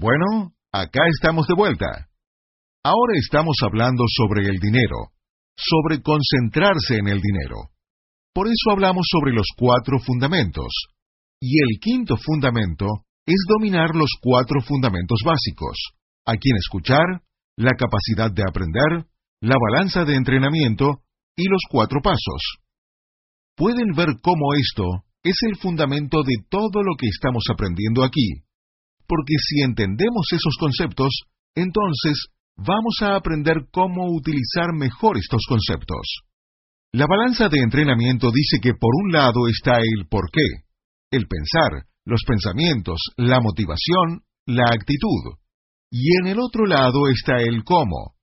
Bueno, acá estamos de vuelta. Ahora estamos hablando sobre el dinero, sobre concentrarse en el dinero. Por eso hablamos sobre los cuatro fundamentos. Y el quinto fundamento es dominar los cuatro fundamentos básicos, a quien escuchar, la capacidad de aprender, la balanza de entrenamiento y los cuatro pasos. Pueden ver cómo esto es el fundamento de todo lo que estamos aprendiendo aquí porque si entendemos esos conceptos, entonces vamos a aprender cómo utilizar mejor estos conceptos. La balanza de entrenamiento dice que por un lado está el por qué, el pensar, los pensamientos, la motivación, la actitud. Y en el otro lado está el cómo,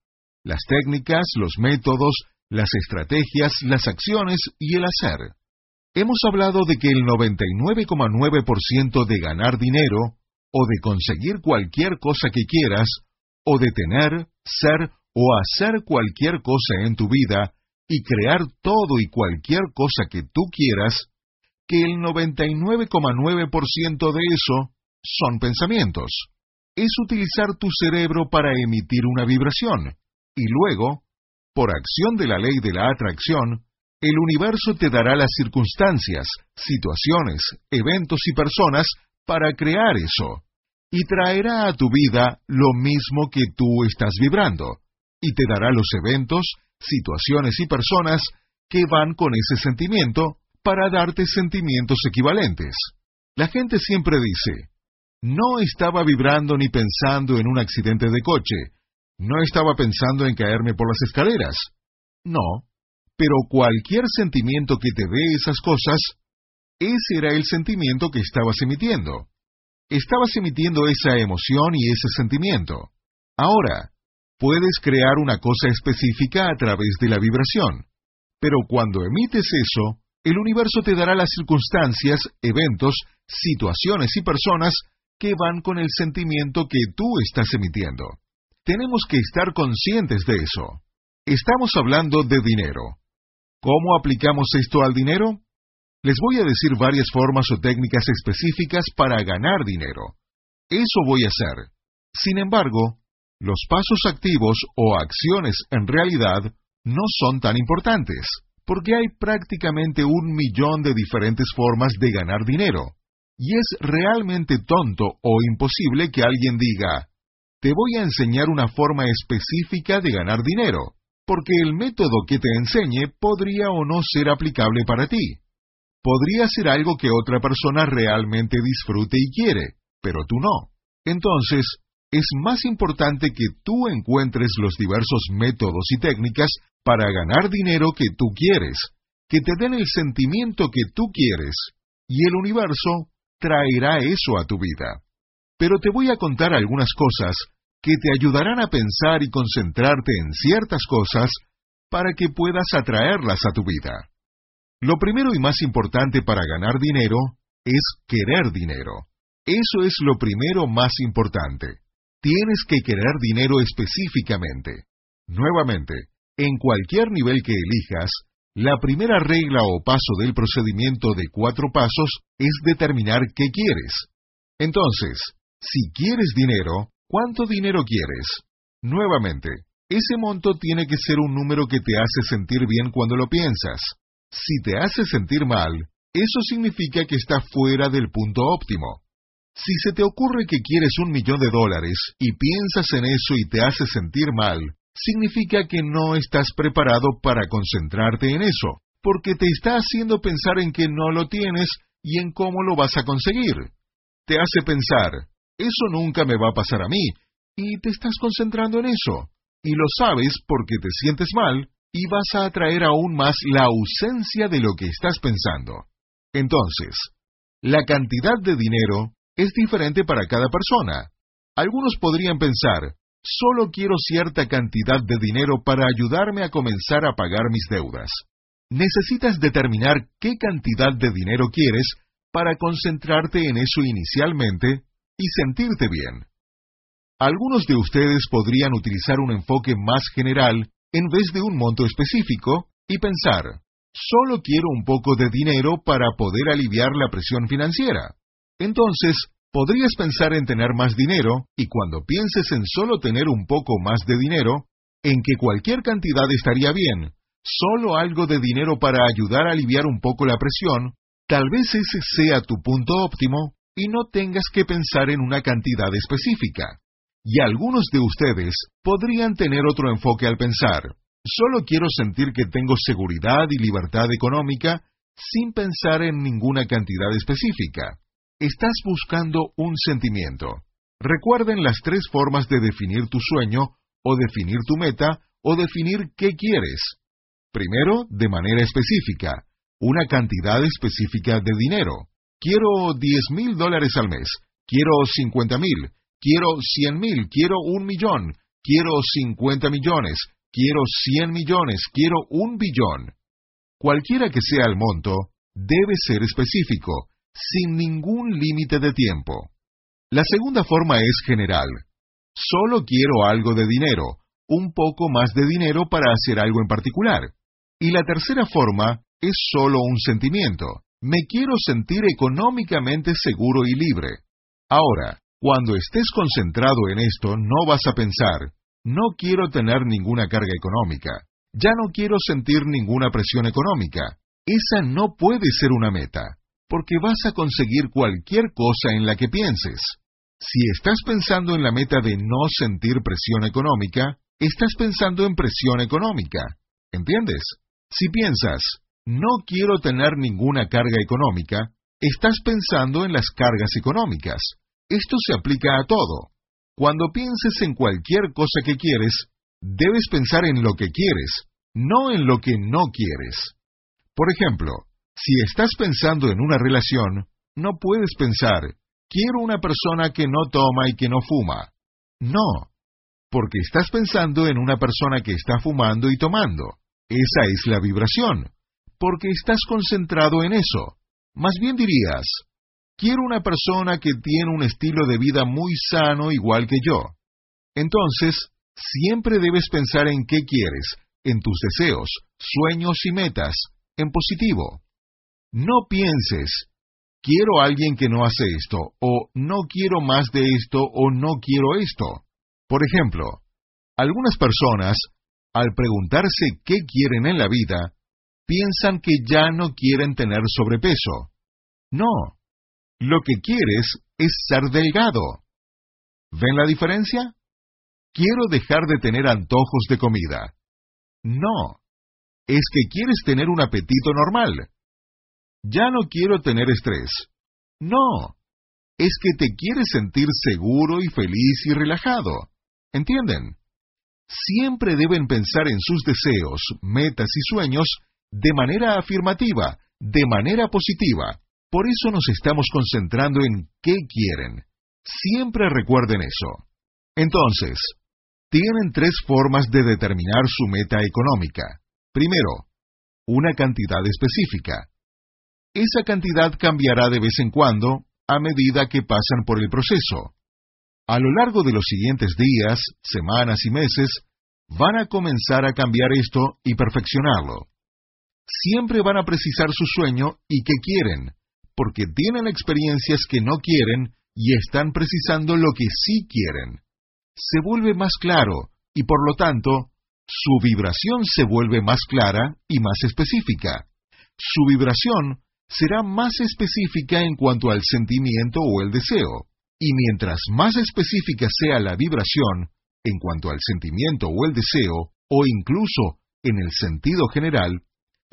las técnicas, los métodos, las estrategias, las acciones y el hacer. Hemos hablado de que el 99,9% de ganar dinero o de conseguir cualquier cosa que quieras, o de tener, ser o hacer cualquier cosa en tu vida y crear todo y cualquier cosa que tú quieras, que el 99,9% de eso son pensamientos. Es utilizar tu cerebro para emitir una vibración, y luego, por acción de la ley de la atracción, el universo te dará las circunstancias, situaciones, eventos y personas para crear eso y traerá a tu vida lo mismo que tú estás vibrando, y te dará los eventos, situaciones y personas que van con ese sentimiento para darte sentimientos equivalentes. La gente siempre dice, no estaba vibrando ni pensando en un accidente de coche, no estaba pensando en caerme por las escaleras. No, pero cualquier sentimiento que te dé esas cosas, ese era el sentimiento que estabas emitiendo. Estabas emitiendo esa emoción y ese sentimiento. Ahora, puedes crear una cosa específica a través de la vibración, pero cuando emites eso, el universo te dará las circunstancias, eventos, situaciones y personas que van con el sentimiento que tú estás emitiendo. Tenemos que estar conscientes de eso. Estamos hablando de dinero. ¿Cómo aplicamos esto al dinero? Les voy a decir varias formas o técnicas específicas para ganar dinero. Eso voy a hacer. Sin embargo, los pasos activos o acciones en realidad no son tan importantes, porque hay prácticamente un millón de diferentes formas de ganar dinero. Y es realmente tonto o imposible que alguien diga, te voy a enseñar una forma específica de ganar dinero, porque el método que te enseñe podría o no ser aplicable para ti podría ser algo que otra persona realmente disfrute y quiere, pero tú no. Entonces, es más importante que tú encuentres los diversos métodos y técnicas para ganar dinero que tú quieres, que te den el sentimiento que tú quieres, y el universo traerá eso a tu vida. Pero te voy a contar algunas cosas que te ayudarán a pensar y concentrarte en ciertas cosas para que puedas atraerlas a tu vida. Lo primero y más importante para ganar dinero es querer dinero. Eso es lo primero más importante. Tienes que querer dinero específicamente. Nuevamente, en cualquier nivel que elijas, la primera regla o paso del procedimiento de cuatro pasos es determinar qué quieres. Entonces, si quieres dinero, ¿cuánto dinero quieres? Nuevamente, ese monto tiene que ser un número que te hace sentir bien cuando lo piensas. Si te hace sentir mal, eso significa que está fuera del punto óptimo. Si se te ocurre que quieres un millón de dólares y piensas en eso y te hace sentir mal, significa que no estás preparado para concentrarte en eso, porque te está haciendo pensar en que no lo tienes y en cómo lo vas a conseguir. Te hace pensar, eso nunca me va a pasar a mí, y te estás concentrando en eso, y lo sabes porque te sientes mal y vas a atraer aún más la ausencia de lo que estás pensando. Entonces, la cantidad de dinero es diferente para cada persona. Algunos podrían pensar, solo quiero cierta cantidad de dinero para ayudarme a comenzar a pagar mis deudas. Necesitas determinar qué cantidad de dinero quieres para concentrarte en eso inicialmente y sentirte bien. Algunos de ustedes podrían utilizar un enfoque más general en vez de un monto específico y pensar, solo quiero un poco de dinero para poder aliviar la presión financiera. Entonces, podrías pensar en tener más dinero y cuando pienses en solo tener un poco más de dinero, en que cualquier cantidad estaría bien, solo algo de dinero para ayudar a aliviar un poco la presión, tal vez ese sea tu punto óptimo y no tengas que pensar en una cantidad específica. Y algunos de ustedes podrían tener otro enfoque al pensar, solo quiero sentir que tengo seguridad y libertad económica sin pensar en ninguna cantidad específica. Estás buscando un sentimiento. Recuerden las tres formas de definir tu sueño, o definir tu meta, o definir qué quieres. Primero, de manera específica, una cantidad específica de dinero. Quiero 10 mil dólares al mes, quiero 50 mil, quiero 100 mil, quiero un millón, quiero 50 millones, quiero 100 millones, quiero un billón. Cualquiera que sea el monto, debe ser específico, sin ningún límite de tiempo. La segunda forma es general. Solo quiero algo de dinero, un poco más de dinero para hacer algo en particular. Y la tercera forma es solo un sentimiento. Me quiero sentir económicamente seguro y libre. Ahora, cuando estés concentrado en esto, no vas a pensar, no quiero tener ninguna carga económica, ya no quiero sentir ninguna presión económica. Esa no puede ser una meta porque vas a conseguir cualquier cosa en la que pienses. Si estás pensando en la meta de no sentir presión económica, estás pensando en presión económica. ¿Entiendes? Si piensas, no quiero tener ninguna carga económica, estás pensando en las cargas económicas. Esto se aplica a todo. Cuando pienses en cualquier cosa que quieres, debes pensar en lo que quieres, no en lo que no quieres. Por ejemplo, si estás pensando en una relación, no puedes pensar, quiero una persona que no toma y que no fuma. No, porque estás pensando en una persona que está fumando y tomando. Esa es la vibración, porque estás concentrado en eso. Más bien dirías, quiero una persona que tiene un estilo de vida muy sano igual que yo. Entonces, siempre debes pensar en qué quieres, en tus deseos, sueños y metas, en positivo. No pienses, quiero a alguien que no hace esto, o no quiero más de esto, o no quiero esto. Por ejemplo, algunas personas, al preguntarse qué quieren en la vida, piensan que ya no quieren tener sobrepeso. No, lo que quieres es ser delgado. ¿Ven la diferencia? Quiero dejar de tener antojos de comida. No, es que quieres tener un apetito normal. Ya no quiero tener estrés. No, es que te quieres sentir seguro y feliz y relajado. ¿Entienden? Siempre deben pensar en sus deseos, metas y sueños de manera afirmativa, de manera positiva. Por eso nos estamos concentrando en qué quieren. Siempre recuerden eso. Entonces, tienen tres formas de determinar su meta económica. Primero, una cantidad específica. Esa cantidad cambiará de vez en cuando a medida que pasan por el proceso. A lo largo de los siguientes días, semanas y meses, van a comenzar a cambiar esto y perfeccionarlo. Siempre van a precisar su sueño y qué quieren, porque tienen experiencias que no quieren y están precisando lo que sí quieren. Se vuelve más claro y por lo tanto, su vibración se vuelve más clara y más específica. Su vibración será más específica en cuanto al sentimiento o el deseo, y mientras más específica sea la vibración en cuanto al sentimiento o el deseo, o incluso en el sentido general,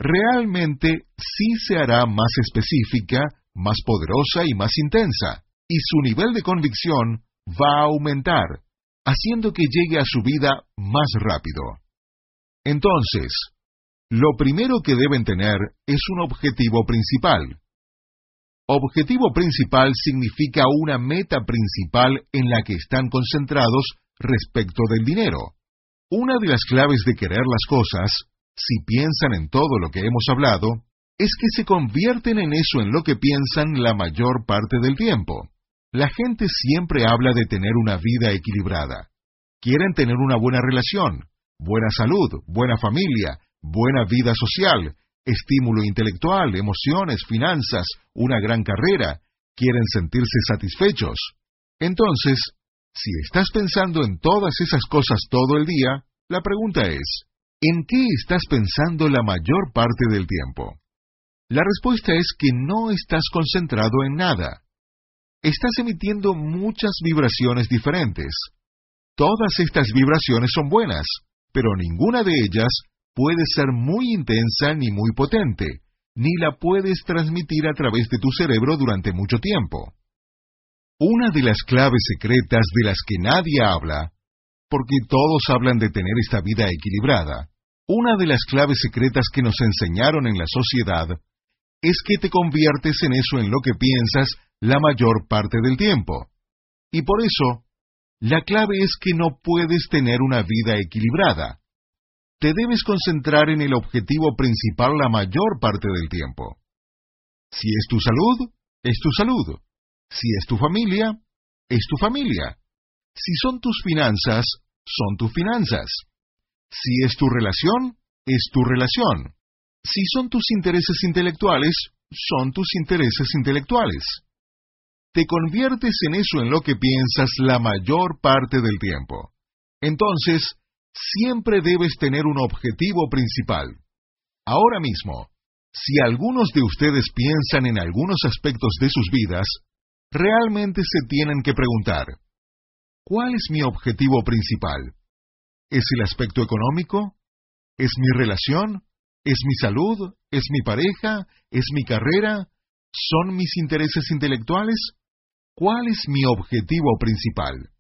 realmente sí se hará más específica, más poderosa y más intensa, y su nivel de convicción va a aumentar, haciendo que llegue a su vida más rápido. Entonces, lo primero que deben tener es un objetivo principal. Objetivo principal significa una meta principal en la que están concentrados respecto del dinero. Una de las claves de querer las cosas, si piensan en todo lo que hemos hablado, es que se convierten en eso en lo que piensan la mayor parte del tiempo. La gente siempre habla de tener una vida equilibrada. Quieren tener una buena relación, buena salud, buena familia, buena vida social, estímulo intelectual, emociones, finanzas, una gran carrera, quieren sentirse satisfechos. Entonces, si estás pensando en todas esas cosas todo el día, la pregunta es, ¿en qué estás pensando la mayor parte del tiempo? La respuesta es que no estás concentrado en nada. Estás emitiendo muchas vibraciones diferentes. Todas estas vibraciones son buenas, pero ninguna de ellas puede ser muy intensa ni muy potente, ni la puedes transmitir a través de tu cerebro durante mucho tiempo. Una de las claves secretas de las que nadie habla, porque todos hablan de tener esta vida equilibrada, una de las claves secretas que nos enseñaron en la sociedad es que te conviertes en eso en lo que piensas la mayor parte del tiempo. Y por eso, la clave es que no puedes tener una vida equilibrada te debes concentrar en el objetivo principal la mayor parte del tiempo. Si es tu salud, es tu salud. Si es tu familia, es tu familia. Si son tus finanzas, son tus finanzas. Si es tu relación, es tu relación. Si son tus intereses intelectuales, son tus intereses intelectuales. Te conviertes en eso en lo que piensas la mayor parte del tiempo. Entonces, siempre debes tener un objetivo principal. Ahora mismo, si algunos de ustedes piensan en algunos aspectos de sus vidas, realmente se tienen que preguntar, ¿cuál es mi objetivo principal? ¿Es el aspecto económico? ¿Es mi relación? ¿Es mi salud? ¿Es mi pareja? ¿Es mi carrera? ¿Son mis intereses intelectuales? ¿Cuál es mi objetivo principal?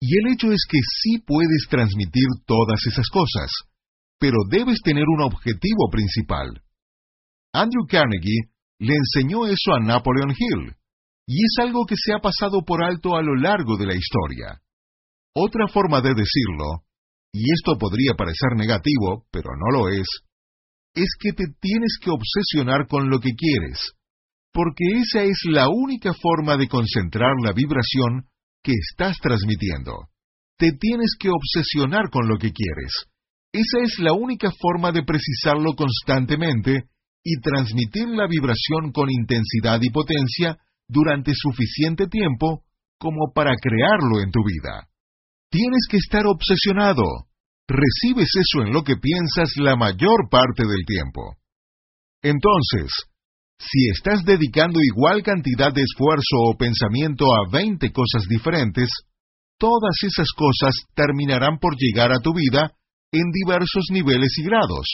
Y el hecho es que sí puedes transmitir todas esas cosas, pero debes tener un objetivo principal. Andrew Carnegie le enseñó eso a Napoleon Hill, y es algo que se ha pasado por alto a lo largo de la historia. Otra forma de decirlo, y esto podría parecer negativo, pero no lo es, es que te tienes que obsesionar con lo que quieres, porque esa es la única forma de concentrar la vibración que estás transmitiendo. Te tienes que obsesionar con lo que quieres. Esa es la única forma de precisarlo constantemente y transmitir la vibración con intensidad y potencia durante suficiente tiempo como para crearlo en tu vida. Tienes que estar obsesionado. Recibes eso en lo que piensas la mayor parte del tiempo. Entonces, si estás dedicando igual cantidad de esfuerzo o pensamiento a 20 cosas diferentes, todas esas cosas terminarán por llegar a tu vida en diversos niveles y grados.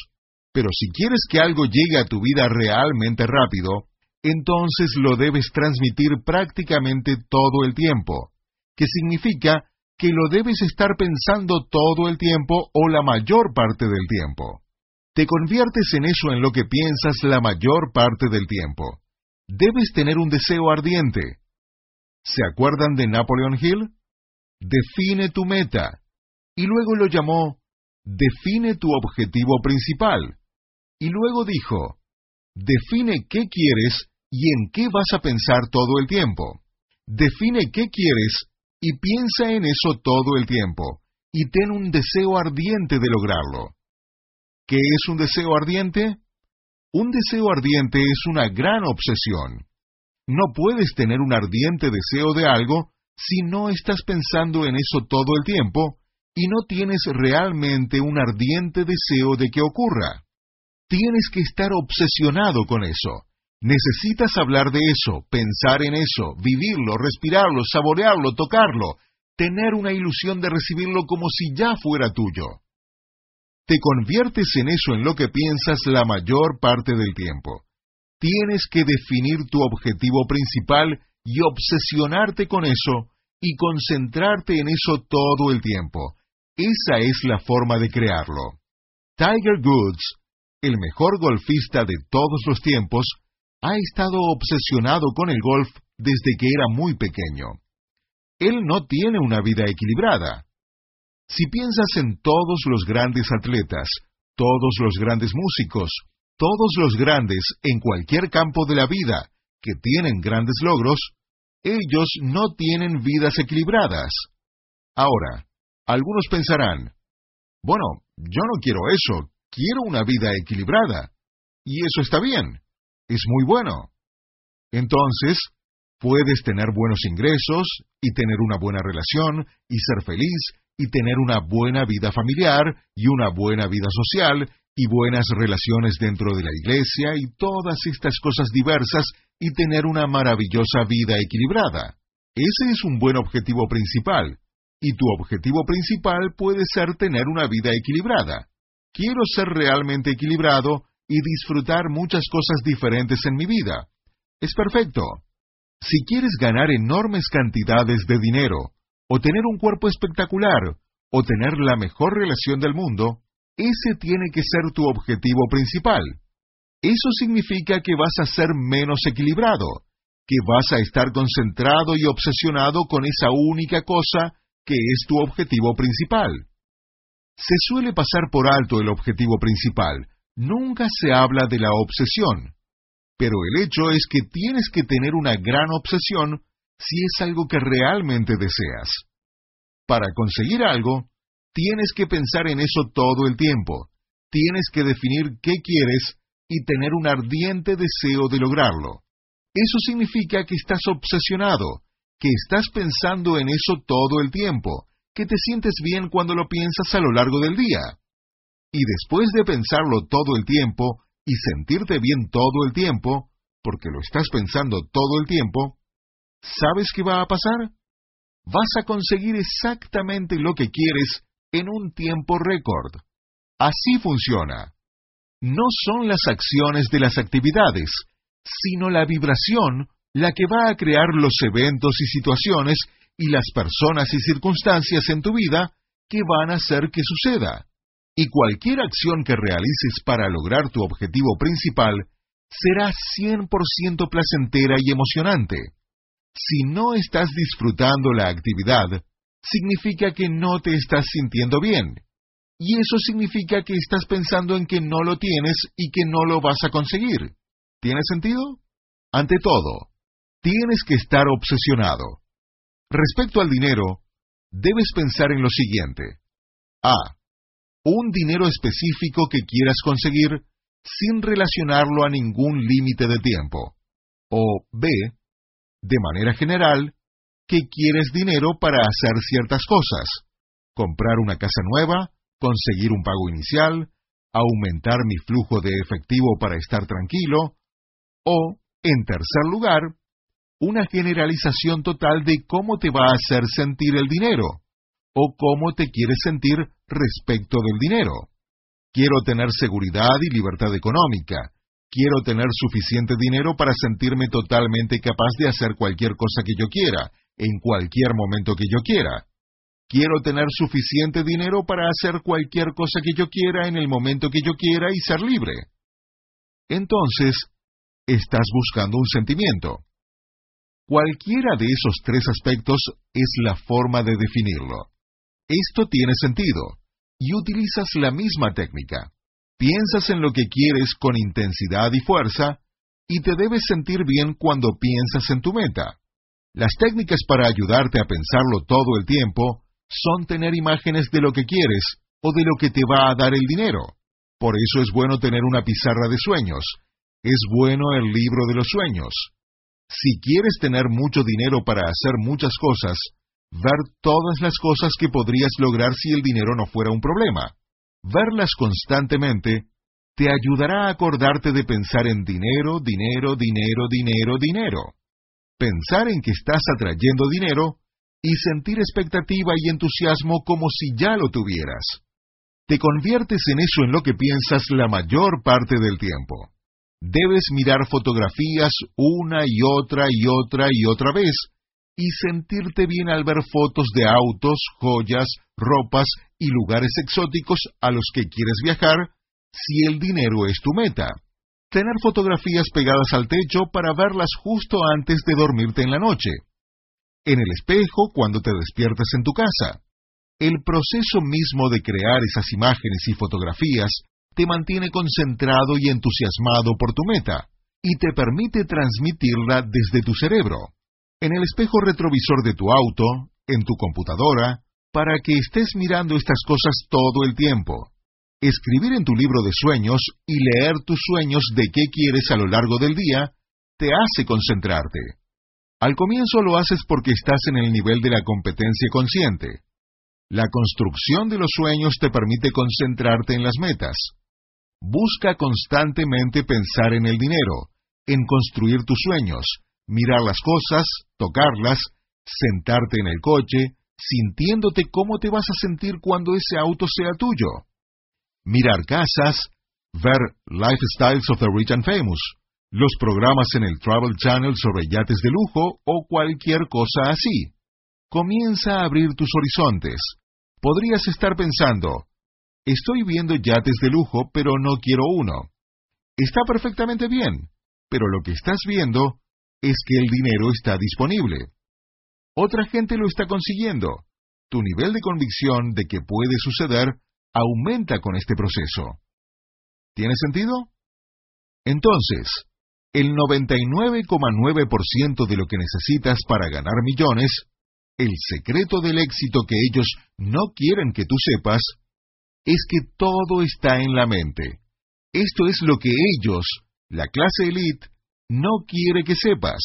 Pero si quieres que algo llegue a tu vida realmente rápido, entonces lo debes transmitir prácticamente todo el tiempo, que significa que lo debes estar pensando todo el tiempo o la mayor parte del tiempo te conviertes en eso en lo que piensas la mayor parte del tiempo. Debes tener un deseo ardiente. ¿Se acuerdan de Napoleon Hill? Define tu meta. Y luego lo llamó Define tu objetivo principal. Y luego dijo, Define qué quieres y en qué vas a pensar todo el tiempo. Define qué quieres y piensa en eso todo el tiempo, y ten un deseo ardiente de lograrlo. ¿Qué es un deseo ardiente? Un deseo ardiente es una gran obsesión. No puedes tener un ardiente deseo de algo si no estás pensando en eso todo el tiempo y no tienes realmente un ardiente deseo de que ocurra. Tienes que estar obsesionado con eso. Necesitas hablar de eso, pensar en eso, vivirlo, respirarlo, saborearlo, tocarlo, tener una ilusión de recibirlo como si ya fuera tuyo te conviertes en eso en lo que piensas la mayor parte del tiempo. Tienes que definir tu objetivo principal y obsesionarte con eso y concentrarte en eso todo el tiempo. Esa es la forma de crearlo. Tiger Woods, el mejor golfista de todos los tiempos, ha estado obsesionado con el golf desde que era muy pequeño. Él no tiene una vida equilibrada. Si piensas en todos los grandes atletas, todos los grandes músicos, todos los grandes en cualquier campo de la vida que tienen grandes logros, ellos no tienen vidas equilibradas. Ahora, algunos pensarán, bueno, yo no quiero eso, quiero una vida equilibrada. Y eso está bien, es muy bueno. Entonces, puedes tener buenos ingresos y tener una buena relación y ser feliz y tener una buena vida familiar y una buena vida social y buenas relaciones dentro de la iglesia y todas estas cosas diversas y tener una maravillosa vida equilibrada. Ese es un buen objetivo principal, y tu objetivo principal puede ser tener una vida equilibrada. Quiero ser realmente equilibrado y disfrutar muchas cosas diferentes en mi vida. Es perfecto. Si quieres ganar enormes cantidades de dinero, o tener un cuerpo espectacular, o tener la mejor relación del mundo, ese tiene que ser tu objetivo principal. Eso significa que vas a ser menos equilibrado, que vas a estar concentrado y obsesionado con esa única cosa que es tu objetivo principal. Se suele pasar por alto el objetivo principal, nunca se habla de la obsesión, pero el hecho es que tienes que tener una gran obsesión si es algo que realmente deseas. Para conseguir algo, tienes que pensar en eso todo el tiempo, tienes que definir qué quieres y tener un ardiente deseo de lograrlo. Eso significa que estás obsesionado, que estás pensando en eso todo el tiempo, que te sientes bien cuando lo piensas a lo largo del día. Y después de pensarlo todo el tiempo y sentirte bien todo el tiempo, porque lo estás pensando todo el tiempo, ¿sabes qué va a pasar? Vas a conseguir exactamente lo que quieres en un tiempo récord. Así funciona. No son las acciones de las actividades, sino la vibración la que va a crear los eventos y situaciones y las personas y circunstancias en tu vida que van a hacer que suceda. Y cualquier acción que realices para lograr tu objetivo principal será 100% placentera y emocionante. Si no estás disfrutando la actividad, significa que no te estás sintiendo bien. Y eso significa que estás pensando en que no lo tienes y que no lo vas a conseguir. ¿Tiene sentido? Ante todo, tienes que estar obsesionado. Respecto al dinero, debes pensar en lo siguiente. A. Un dinero específico que quieras conseguir sin relacionarlo a ningún límite de tiempo. O B. De manera general, que quieres dinero para hacer ciertas cosas. Comprar una casa nueva, conseguir un pago inicial, aumentar mi flujo de efectivo para estar tranquilo, o, en tercer lugar, una generalización total de cómo te va a hacer sentir el dinero, o cómo te quieres sentir respecto del dinero. Quiero tener seguridad y libertad económica. Quiero tener suficiente dinero para sentirme totalmente capaz de hacer cualquier cosa que yo quiera, en cualquier momento que yo quiera. Quiero tener suficiente dinero para hacer cualquier cosa que yo quiera en el momento que yo quiera y ser libre. Entonces, estás buscando un sentimiento. Cualquiera de esos tres aspectos es la forma de definirlo. Esto tiene sentido, y utilizas la misma técnica. Piensas en lo que quieres con intensidad y fuerza, y te debes sentir bien cuando piensas en tu meta. Las técnicas para ayudarte a pensarlo todo el tiempo son tener imágenes de lo que quieres o de lo que te va a dar el dinero. Por eso es bueno tener una pizarra de sueños. Es bueno el libro de los sueños. Si quieres tener mucho dinero para hacer muchas cosas, ver todas las cosas que podrías lograr si el dinero no fuera un problema. Verlas constantemente te ayudará a acordarte de pensar en dinero, dinero, dinero, dinero, dinero. Pensar en que estás atrayendo dinero y sentir expectativa y entusiasmo como si ya lo tuvieras. Te conviertes en eso en lo que piensas la mayor parte del tiempo. Debes mirar fotografías una y otra y otra y otra vez y sentirte bien al ver fotos de autos, joyas, ropas y lugares exóticos a los que quieres viajar si el dinero es tu meta. tener fotografías pegadas al techo para verlas justo antes de dormirte en la noche, en el espejo cuando te despiertas en tu casa. El proceso mismo de crear esas imágenes y fotografías te mantiene concentrado y entusiasmado por tu meta y te permite transmitirla desde tu cerebro, en el espejo retrovisor de tu auto, en tu computadora, para que estés mirando estas cosas todo el tiempo. Escribir en tu libro de sueños y leer tus sueños de qué quieres a lo largo del día te hace concentrarte. Al comienzo lo haces porque estás en el nivel de la competencia consciente. La construcción de los sueños te permite concentrarte en las metas. Busca constantemente pensar en el dinero, en construir tus sueños, mirar las cosas, tocarlas, sentarte en el coche, sintiéndote cómo te vas a sentir cuando ese auto sea tuyo. Mirar casas, ver Lifestyles of the Rich and Famous, los programas en el Travel Channel sobre yates de lujo o cualquier cosa así. Comienza a abrir tus horizontes. Podrías estar pensando, estoy viendo yates de lujo, pero no quiero uno. Está perfectamente bien pero lo que estás viendo es que el dinero está disponible. Otra gente lo está consiguiendo. Tu nivel de convicción de que puede suceder aumenta con este proceso. ¿Tiene sentido? Entonces, el 99,9% de lo que necesitas para ganar millones, el secreto del éxito que ellos no quieren que tú sepas, es que todo está en la mente. Esto es lo que ellos la clase elite no quiere que sepas.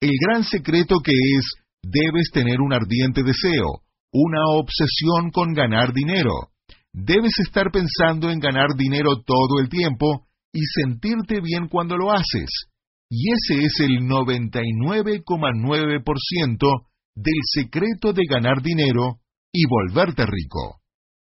El gran secreto que es, debes tener un ardiente deseo, una obsesión con ganar dinero. Debes estar pensando en ganar dinero todo el tiempo y sentirte bien cuando lo haces. Y ese es el 99,9% del secreto de ganar dinero y volverte rico.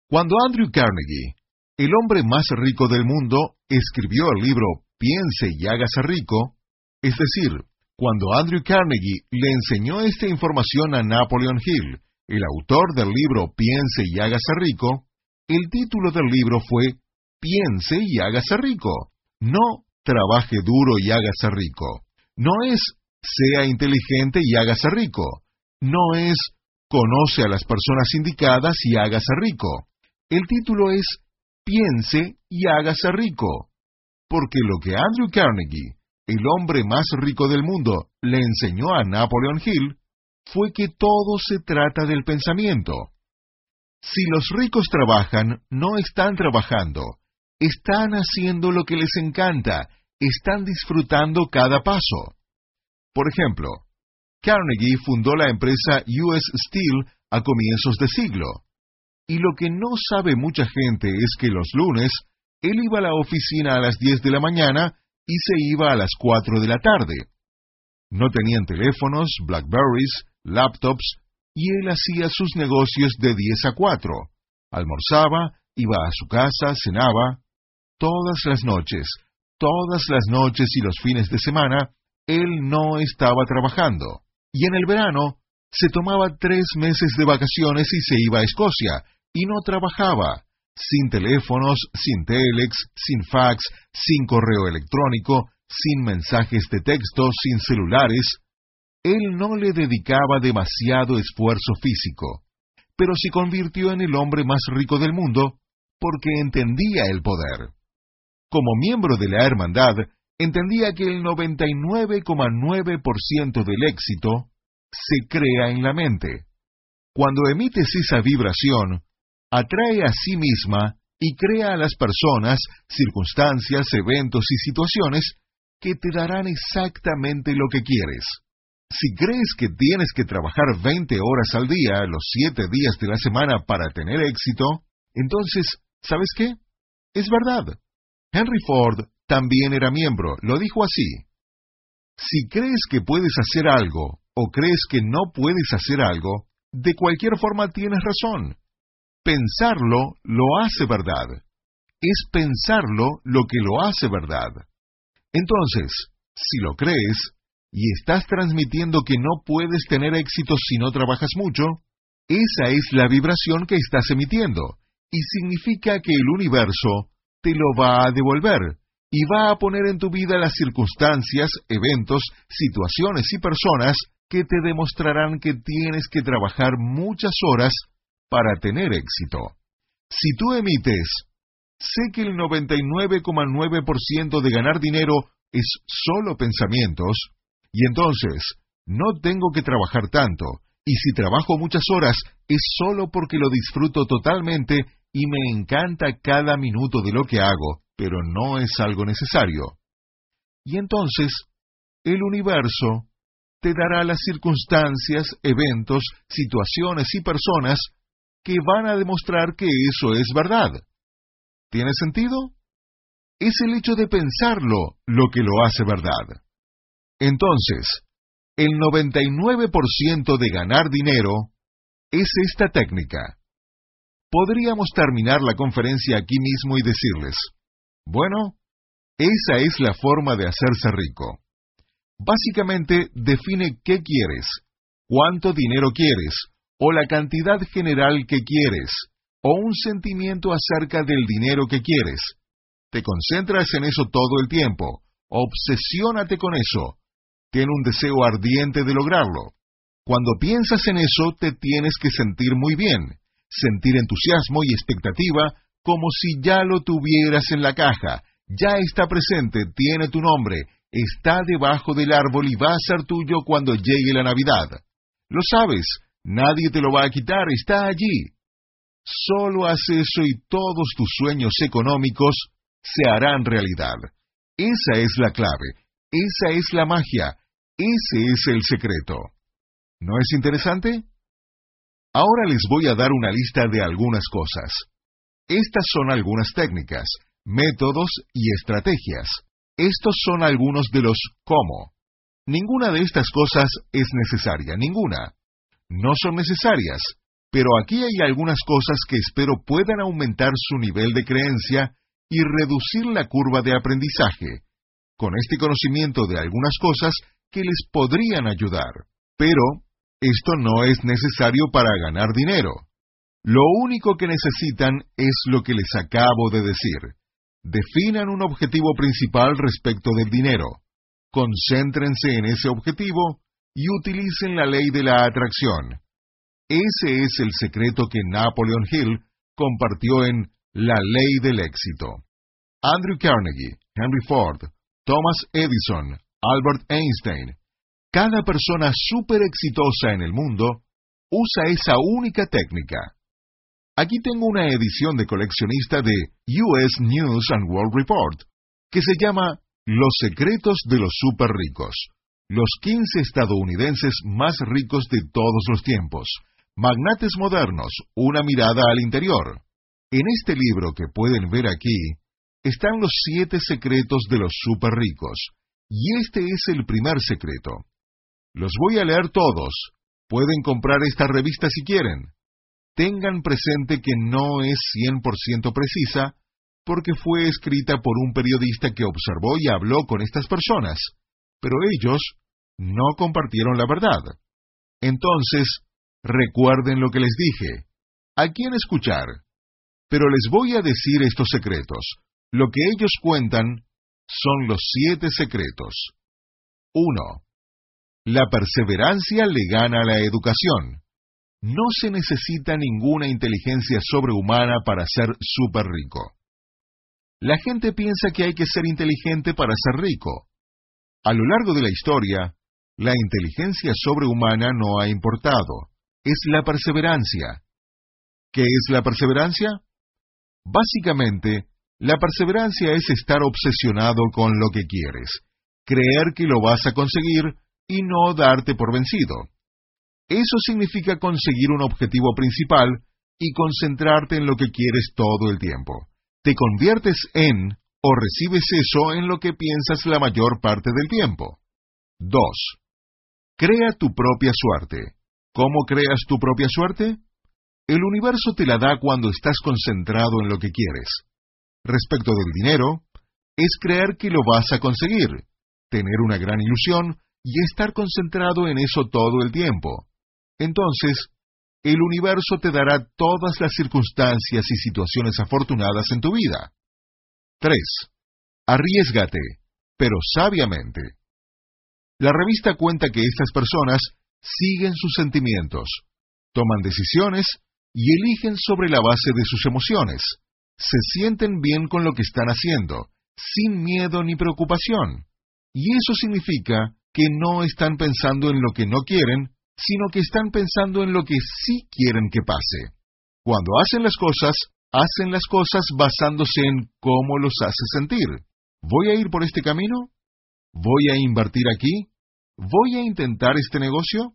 Cuando Andrew Carnegie, el hombre más rico del mundo, escribió el libro piense y hágase rico, es decir, cuando Andrew Carnegie le enseñó esta información a Napoleon Hill, el autor del libro Piense y hágase rico, el título del libro fue Piense y hágase rico, no trabaje duro y hágase rico. No es sea inteligente y hágase rico. No es conoce a las personas indicadas y hágase rico. El título es Piense y hágase rico porque lo que Andrew Carnegie, el hombre más rico del mundo, le enseñó a Napoleon Hill fue que todo se trata del pensamiento. Si los ricos trabajan, no están trabajando, están haciendo lo que les encanta, están disfrutando cada paso. Por ejemplo, Carnegie fundó la empresa US Steel a comienzos de siglo. Y lo que no sabe mucha gente es que los lunes él iba a la oficina a las 10 de la mañana y se iba a las 4 de la tarde. No tenían teléfonos, Blackberries, laptops, y él hacía sus negocios de 10 a 4. Almorzaba, iba a su casa, cenaba. Todas las noches, todas las noches y los fines de semana, él no estaba trabajando. Y en el verano, se tomaba tres meses de vacaciones y se iba a Escocia, y no trabajaba sin teléfonos, sin telex, sin fax, sin correo electrónico, sin mensajes de texto, sin celulares, él no le dedicaba demasiado esfuerzo físico, pero se convirtió en el hombre más rico del mundo porque entendía el poder. Como miembro de la hermandad, entendía que el 99,9% del éxito se crea en la mente. Cuando emites esa vibración, atrae a sí misma y crea a las personas, circunstancias, eventos y situaciones que te darán exactamente lo que quieres. Si crees que tienes que trabajar 20 horas al día, los 7 días de la semana para tener éxito, entonces, ¿sabes qué? Es verdad. Henry Ford también era miembro, lo dijo así. Si crees que puedes hacer algo o crees que no puedes hacer algo, de cualquier forma tienes razón. Pensarlo lo hace verdad. Es pensarlo lo que lo hace verdad. Entonces, si lo crees, y estás transmitiendo que no puedes tener éxito si no trabajas mucho, esa es la vibración que estás emitiendo, y significa que el universo te lo va a devolver, y va a poner en tu vida las circunstancias, eventos, situaciones y personas que te demostrarán que tienes que trabajar muchas horas para tener éxito. Si tú emites, sé que el 99,9% de ganar dinero es solo pensamientos, y entonces no tengo que trabajar tanto, y si trabajo muchas horas es solo porque lo disfruto totalmente y me encanta cada minuto de lo que hago, pero no es algo necesario. Y entonces, el universo te dará las circunstancias, eventos, situaciones y personas que van a demostrar que eso es verdad. ¿Tiene sentido? Es el hecho de pensarlo lo que lo hace verdad. Entonces, el 99% de ganar dinero es esta técnica. Podríamos terminar la conferencia aquí mismo y decirles, bueno, esa es la forma de hacerse rico. Básicamente define qué quieres, cuánto dinero quieres, o la cantidad general que quieres, o un sentimiento acerca del dinero que quieres. Te concentras en eso todo el tiempo, obsesiónate con eso, ten un deseo ardiente de lograrlo. Cuando piensas en eso te tienes que sentir muy bien, sentir entusiasmo y expectativa como si ya lo tuvieras en la caja, ya está presente, tiene tu nombre, está debajo del árbol y va a ser tuyo cuando llegue la Navidad. Lo sabes, nadie te lo va a quitar, está allí. Solo haz eso y todos tus sueños económicos se harán realidad. Esa es la clave, esa es la magia, ese es el secreto. ¿No es interesante? Ahora les voy a dar una lista de algunas cosas. Estas son algunas técnicas, métodos y estrategias. Estos son algunos de los cómo. Ninguna de estas cosas es necesaria, ninguna. No son necesarias, pero aquí hay algunas cosas que espero puedan aumentar su nivel de creencia y reducir la curva de aprendizaje, con este conocimiento de algunas cosas que les podrían ayudar. Pero esto no es necesario para ganar dinero. Lo único que necesitan es lo que les acabo de decir. Definan un objetivo principal respecto del dinero. Concéntrense en ese objetivo y utilicen la ley de la atracción. Ese es el secreto que Napoleon Hill compartió en La Ley del Éxito. Andrew Carnegie, Henry Ford, Thomas Edison, Albert Einstein, cada persona súper exitosa en el mundo usa esa única técnica. Aquí tengo una edición de coleccionista de US News and World Report, que se llama Los secretos de los super ricos, los 15 estadounidenses más ricos de todos los tiempos, magnates modernos, una mirada al interior. En este libro que pueden ver aquí, están los siete secretos de los super ricos, y este es el primer secreto. Los voy a leer todos. Pueden comprar esta revista si quieren. Tengan presente que no es 100% precisa, porque fue escrita por un periodista que observó y habló con estas personas, pero ellos no compartieron la verdad. Entonces, recuerden lo que les dije. ¿A quién escuchar? Pero les voy a decir estos secretos. Lo que ellos cuentan son los siete secretos. 1. La perseverancia le gana a la educación. No se necesita ninguna inteligencia sobrehumana para ser súper rico. La gente piensa que hay que ser inteligente para ser rico. A lo largo de la historia, la inteligencia sobrehumana no ha importado. Es la perseverancia. ¿Qué es la perseverancia? Básicamente, la perseverancia es estar obsesionado con lo que quieres, creer que lo vas a conseguir y no darte por vencido. Eso significa conseguir un objetivo principal y concentrarte en lo que quieres todo el tiempo. Te conviertes en o recibes eso en lo que piensas la mayor parte del tiempo. 2. Crea tu propia suerte. ¿Cómo creas tu propia suerte? El universo te la da cuando estás concentrado en lo que quieres. Respecto del dinero, es creer que lo vas a conseguir, tener una gran ilusión y estar concentrado en eso todo el tiempo. Entonces, el universo te dará todas las circunstancias y situaciones afortunadas en tu vida. 3. Arriesgate, pero sabiamente. La revista cuenta que estas personas siguen sus sentimientos, toman decisiones y eligen sobre la base de sus emociones. Se sienten bien con lo que están haciendo, sin miedo ni preocupación. Y eso significa que no están pensando en lo que no quieren, sino que están pensando en lo que sí quieren que pase. Cuando hacen las cosas, hacen las cosas basándose en cómo los hace sentir. ¿Voy a ir por este camino? ¿Voy a invertir aquí? ¿Voy a intentar este negocio?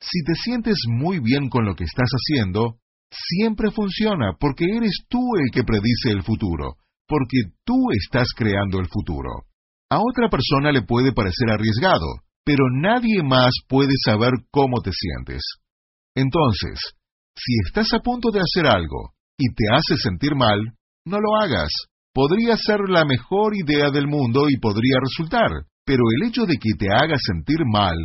Si te sientes muy bien con lo que estás haciendo, siempre funciona porque eres tú el que predice el futuro, porque tú estás creando el futuro. A otra persona le puede parecer arriesgado, pero nadie más puede saber cómo te sientes. Entonces, si estás a punto de hacer algo y te hace sentir mal, no lo hagas. Podría ser la mejor idea del mundo y podría resultar, pero el hecho de que te haga sentir mal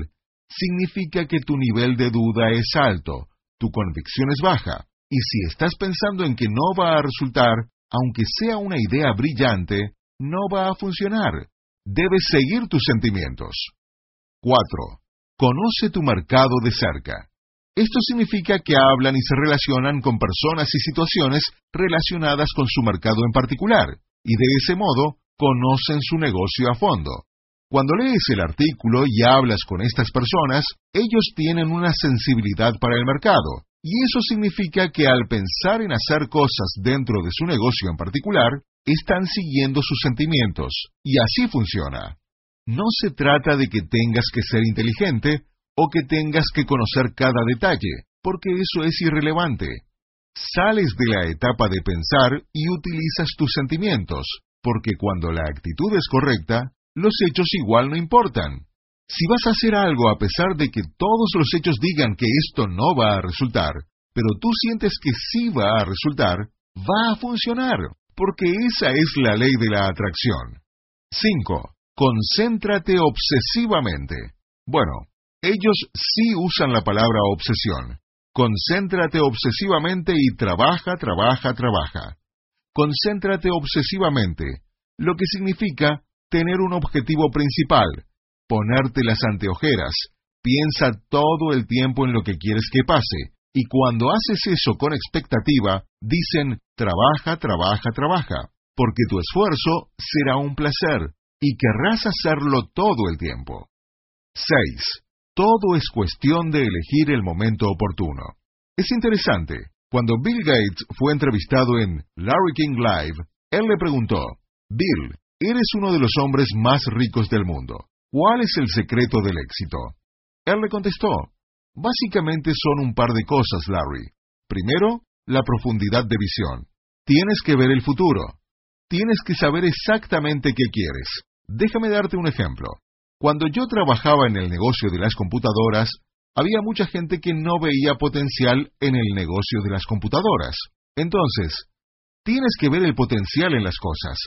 significa que tu nivel de duda es alto, tu convicción es baja, y si estás pensando en que no va a resultar, aunque sea una idea brillante, no va a funcionar. Debes seguir tus sentimientos. 4. Conoce tu mercado de cerca. Esto significa que hablan y se relacionan con personas y situaciones relacionadas con su mercado en particular, y de ese modo conocen su negocio a fondo. Cuando lees el artículo y hablas con estas personas, ellos tienen una sensibilidad para el mercado, y eso significa que al pensar en hacer cosas dentro de su negocio en particular, están siguiendo sus sentimientos, y así funciona. No se trata de que tengas que ser inteligente o que tengas que conocer cada detalle, porque eso es irrelevante. Sales de la etapa de pensar y utilizas tus sentimientos, porque cuando la actitud es correcta, los hechos igual no importan. Si vas a hacer algo a pesar de que todos los hechos digan que esto no va a resultar, pero tú sientes que sí va a resultar, va a funcionar, porque esa es la ley de la atracción. 5. Concéntrate obsesivamente. Bueno, ellos sí usan la palabra obsesión. Concéntrate obsesivamente y trabaja, trabaja, trabaja. Concéntrate obsesivamente, lo que significa tener un objetivo principal, ponerte las anteojeras, piensa todo el tiempo en lo que quieres que pase, y cuando haces eso con expectativa, dicen, trabaja, trabaja, trabaja, porque tu esfuerzo será un placer, y querrás hacerlo todo el tiempo. 6. Todo es cuestión de elegir el momento oportuno. Es interesante, cuando Bill Gates fue entrevistado en Larry King Live, él le preguntó, Bill, Eres uno de los hombres más ricos del mundo. ¿Cuál es el secreto del éxito? Él le contestó, básicamente son un par de cosas, Larry. Primero, la profundidad de visión. Tienes que ver el futuro. Tienes que saber exactamente qué quieres. Déjame darte un ejemplo. Cuando yo trabajaba en el negocio de las computadoras, había mucha gente que no veía potencial en el negocio de las computadoras. Entonces, tienes que ver el potencial en las cosas.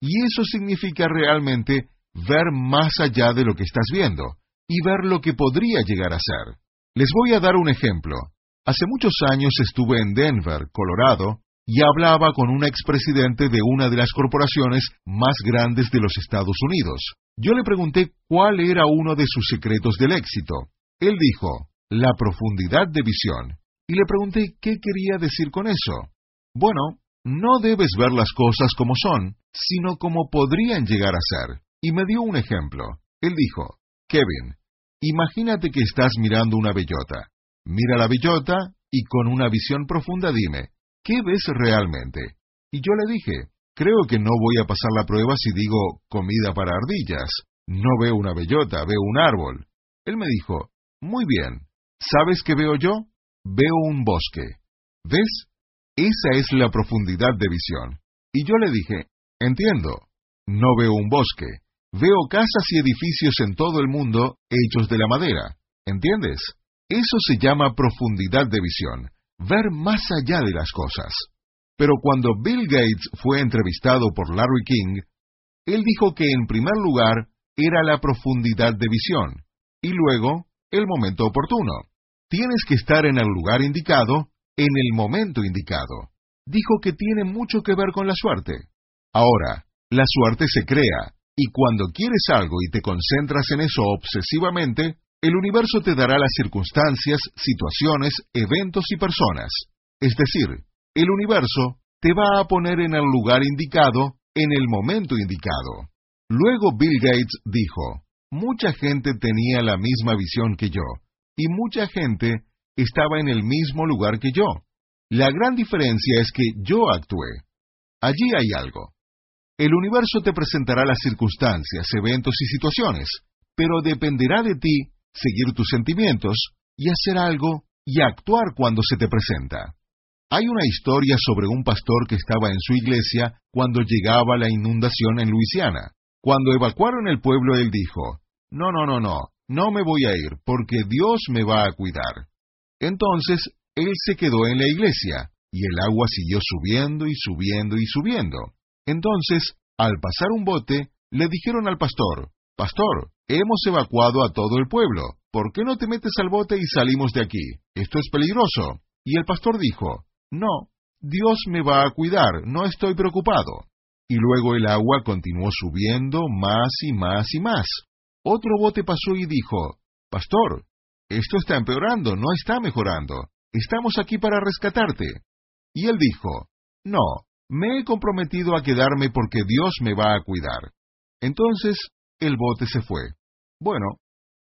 Y eso significa realmente ver más allá de lo que estás viendo y ver lo que podría llegar a ser. Les voy a dar un ejemplo. Hace muchos años estuve en Denver, Colorado, y hablaba con un expresidente de una de las corporaciones más grandes de los Estados Unidos. Yo le pregunté cuál era uno de sus secretos del éxito. Él dijo, la profundidad de visión. Y le pregunté qué quería decir con eso. Bueno, no debes ver las cosas como son, sino como podrían llegar a ser. Y me dio un ejemplo. Él dijo, Kevin, imagínate que estás mirando una bellota. Mira la bellota y con una visión profunda dime, ¿qué ves realmente? Y yo le dije, creo que no voy a pasar la prueba si digo comida para ardillas. No veo una bellota, veo un árbol. Él me dijo, muy bien, ¿sabes qué veo yo? Veo un bosque. ¿Ves? Esa es la profundidad de visión. Y yo le dije, entiendo, no veo un bosque, veo casas y edificios en todo el mundo hechos de la madera. ¿Entiendes? Eso se llama profundidad de visión, ver más allá de las cosas. Pero cuando Bill Gates fue entrevistado por Larry King, él dijo que en primer lugar era la profundidad de visión, y luego el momento oportuno. Tienes que estar en el lugar indicado en el momento indicado. Dijo que tiene mucho que ver con la suerte. Ahora, La suerte se crea, y cuando quieres algo y te concentras en eso obsesivamente, el universo te dará las circunstancias, situaciones, eventos y personas. Es decir, el universo te va a poner en el lugar indicado, en el momento indicado. Luego Bill Gates dijo, mucha gente tenía la misma visión que yo, y mucha gente estaba en el mismo lugar que yo. La gran diferencia es que yo actué. Allí hay algo. El universo te presentará las circunstancias, eventos y situaciones, pero dependerá de ti seguir tus sentimientos y hacer algo y actuar cuando se te presenta. Hay una historia sobre un pastor que estaba en su iglesia cuando llegaba la inundación en Luisiana. Cuando evacuaron el pueblo, él dijo, No, no, no, no, no me voy a ir, porque Dios me va a cuidar. Entonces, él se quedó en la iglesia, y el agua siguió subiendo y subiendo y subiendo. Entonces, al pasar un bote, le dijeron al pastor, Pastor, hemos evacuado a todo el pueblo, ¿por qué no te metes al bote y salimos de aquí? Esto es peligroso. Y el pastor dijo, No, Dios me va a cuidar, no estoy preocupado. Y luego el agua continuó subiendo más y más y más. Otro bote pasó y dijo, Pastor, esto está empeorando, no está mejorando. Estamos aquí para rescatarte. Y él dijo, No, me he comprometido a quedarme porque Dios me va a cuidar. Entonces el bote se fue. Bueno,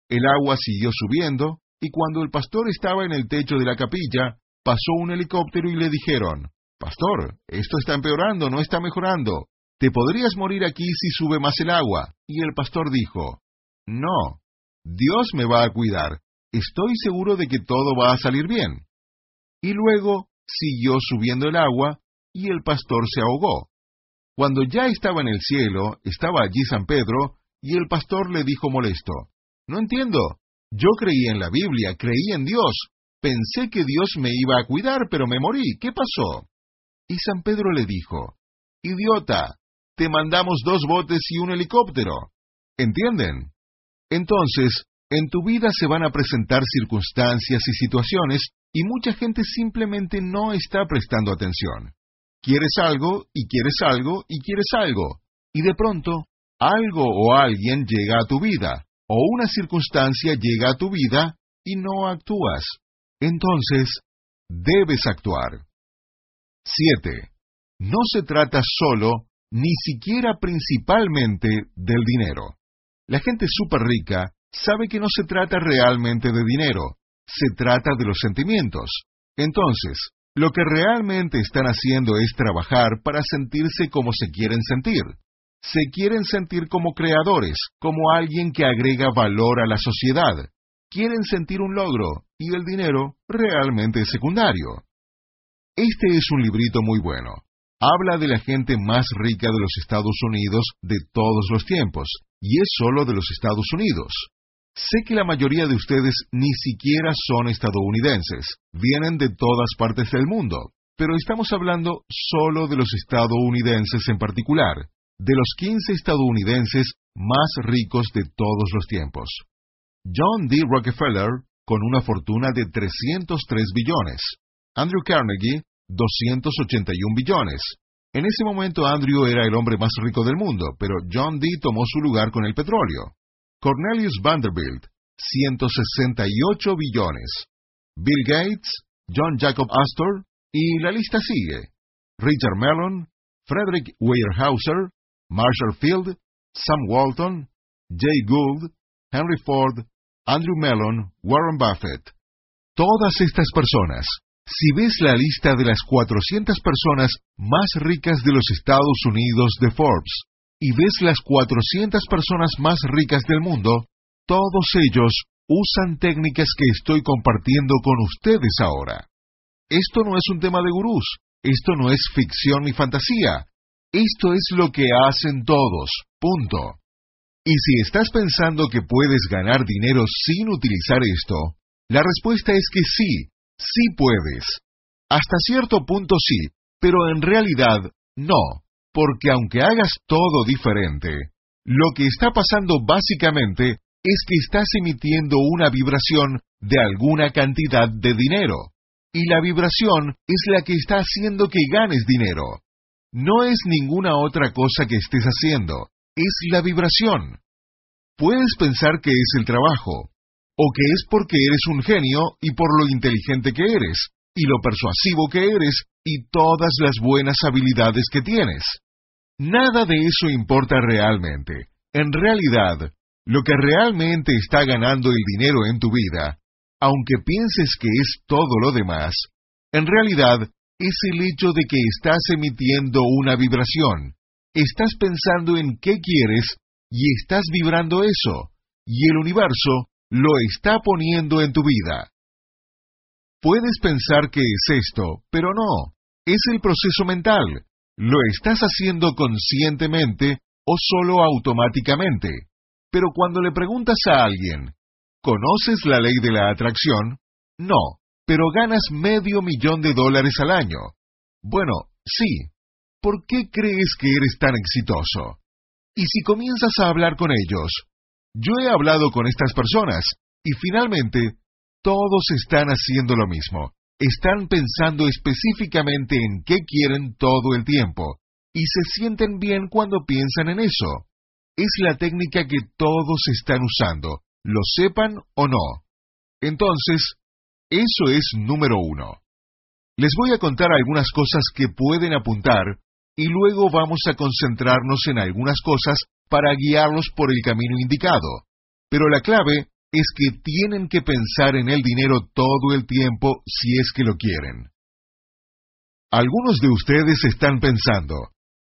el agua siguió subiendo, y cuando el pastor estaba en el techo de la capilla, pasó un helicóptero y le dijeron, Pastor, esto está empeorando, no está mejorando. Te podrías morir aquí si sube más el agua. Y el pastor dijo, No, Dios me va a cuidar. Estoy seguro de que todo va a salir bien. Y luego siguió subiendo el agua, y el pastor se ahogó. Cuando ya estaba en el cielo, estaba allí San Pedro, y el pastor le dijo molesto, No entiendo. Yo creí en la Biblia, creí en Dios. Pensé que Dios me iba a cuidar, pero me morí. ¿Qué pasó? Y San Pedro le dijo, Idiota, te mandamos dos botes y un helicóptero. ¿Entienden? Entonces, en tu vida se van a presentar circunstancias y situaciones y mucha gente simplemente no está prestando atención. Quieres algo y quieres algo y quieres algo. Y de pronto, algo o alguien llega a tu vida, o una circunstancia llega a tu vida y no actúas. Entonces, debes actuar. 7. No se trata solo, ni siquiera principalmente, del dinero. La gente súper rica sabe que no se trata realmente de dinero, se trata de los sentimientos. Entonces, lo que realmente están haciendo es trabajar para sentirse como se quieren sentir. Se quieren sentir como creadores, como alguien que agrega valor a la sociedad. Quieren sentir un logro, y el dinero realmente es secundario. Este es un librito muy bueno. Habla de la gente más rica de los Estados Unidos de todos los tiempos, y es solo de los Estados Unidos. Sé que la mayoría de ustedes ni siquiera son estadounidenses, vienen de todas partes del mundo, pero estamos hablando solo de los estadounidenses en particular, de los 15 estadounidenses más ricos de todos los tiempos. John D. Rockefeller, con una fortuna de 303 billones. Andrew Carnegie, 281 billones. En ese momento Andrew era el hombre más rico del mundo, pero John D. tomó su lugar con el petróleo. Cornelius Vanderbilt, 168 billones. Bill Gates, John Jacob Astor, y la lista sigue. Richard Mellon, Frederick Weyerhaeuser, Marshall Field, Sam Walton, Jay Gould, Henry Ford, Andrew Mellon, Warren Buffett. Todas estas personas, si ves la lista de las 400 personas más ricas de los Estados Unidos de Forbes, y ves las 400 personas más ricas del mundo, todos ellos usan técnicas que estoy compartiendo con ustedes ahora. Esto no es un tema de gurús, esto no es ficción ni fantasía, esto es lo que hacen todos, punto. Y si estás pensando que puedes ganar dinero sin utilizar esto, la respuesta es que sí, sí puedes. Hasta cierto punto sí, pero en realidad no porque aunque hagas todo diferente, lo que está pasando básicamente es que estás emitiendo una vibración de alguna cantidad de dinero, y la vibración es la que está haciendo que ganes dinero. No es ninguna otra cosa que estés haciendo, es la vibración. Puedes pensar que es el trabajo, o que es porque eres un genio y por lo inteligente que eres, y lo persuasivo que eres, y todas las buenas habilidades que tienes. Nada de eso importa realmente. En realidad, lo que realmente está ganando el dinero en tu vida, aunque pienses que es todo lo demás, en realidad es el hecho de que estás emitiendo una vibración. Estás pensando en qué quieres y estás vibrando eso, y el universo lo está poniendo en tu vida. Puedes pensar que es esto, pero no, es el proceso mental. Lo estás haciendo conscientemente o solo automáticamente. Pero cuando le preguntas a alguien, ¿conoces la ley de la atracción? No, pero ganas medio millón de dólares al año. Bueno, sí. ¿Por qué crees que eres tan exitoso? Y si comienzas a hablar con ellos, yo he hablado con estas personas, y finalmente, todos están haciendo lo mismo. Están pensando específicamente en qué quieren todo el tiempo, y se sienten bien cuando piensan en eso. Es la técnica que todos están usando, lo sepan o no. Entonces, eso es número uno. Les voy a contar algunas cosas que pueden apuntar y luego vamos a concentrarnos en algunas cosas para guiarlos por el camino indicado. Pero la clave es que tienen que pensar en el dinero todo el tiempo si es que lo quieren. Algunos de ustedes están pensando,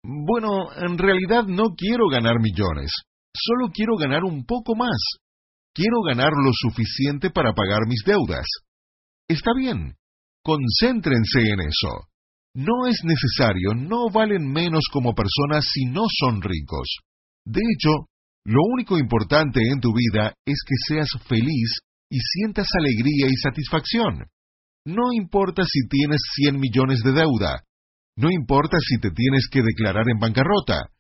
bueno, en realidad no quiero ganar millones, solo quiero ganar un poco más. Quiero ganar lo suficiente para pagar mis deudas. Está bien, concéntrense en eso. No es necesario, no valen menos como personas si no son ricos. De hecho, lo único importante en tu vida es que seas feliz y sientas alegría y satisfacción. No importa si tienes 100 millones de deuda, no importa si te tienes que declarar en bancarrota,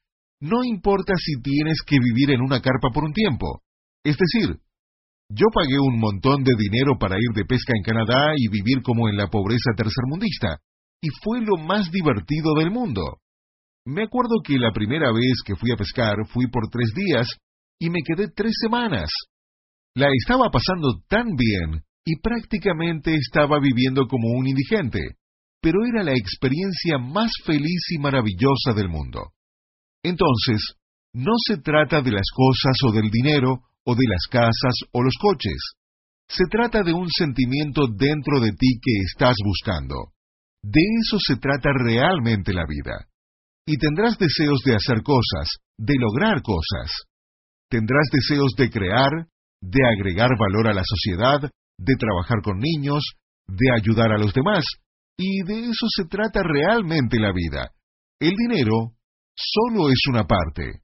no importa si tienes que vivir en una carpa por un tiempo. Es decir, yo pagué un montón de dinero para ir de pesca en Canadá y vivir como en la pobreza tercermundista, y fue lo más divertido del mundo. Me acuerdo que la primera vez que fui a pescar fui por tres días y me quedé tres semanas. La estaba pasando tan bien y prácticamente estaba viviendo como un indigente, pero era la experiencia más feliz y maravillosa del mundo. Entonces, no se trata de las cosas o del dinero o de las casas o los coches. Se trata de un sentimiento dentro de ti que estás buscando. De eso se trata realmente la vida. Y tendrás deseos de hacer cosas, de lograr cosas. Tendrás deseos de crear, de agregar valor a la sociedad, de trabajar con niños, de ayudar a los demás. Y de eso se trata realmente la vida. El dinero solo es una parte.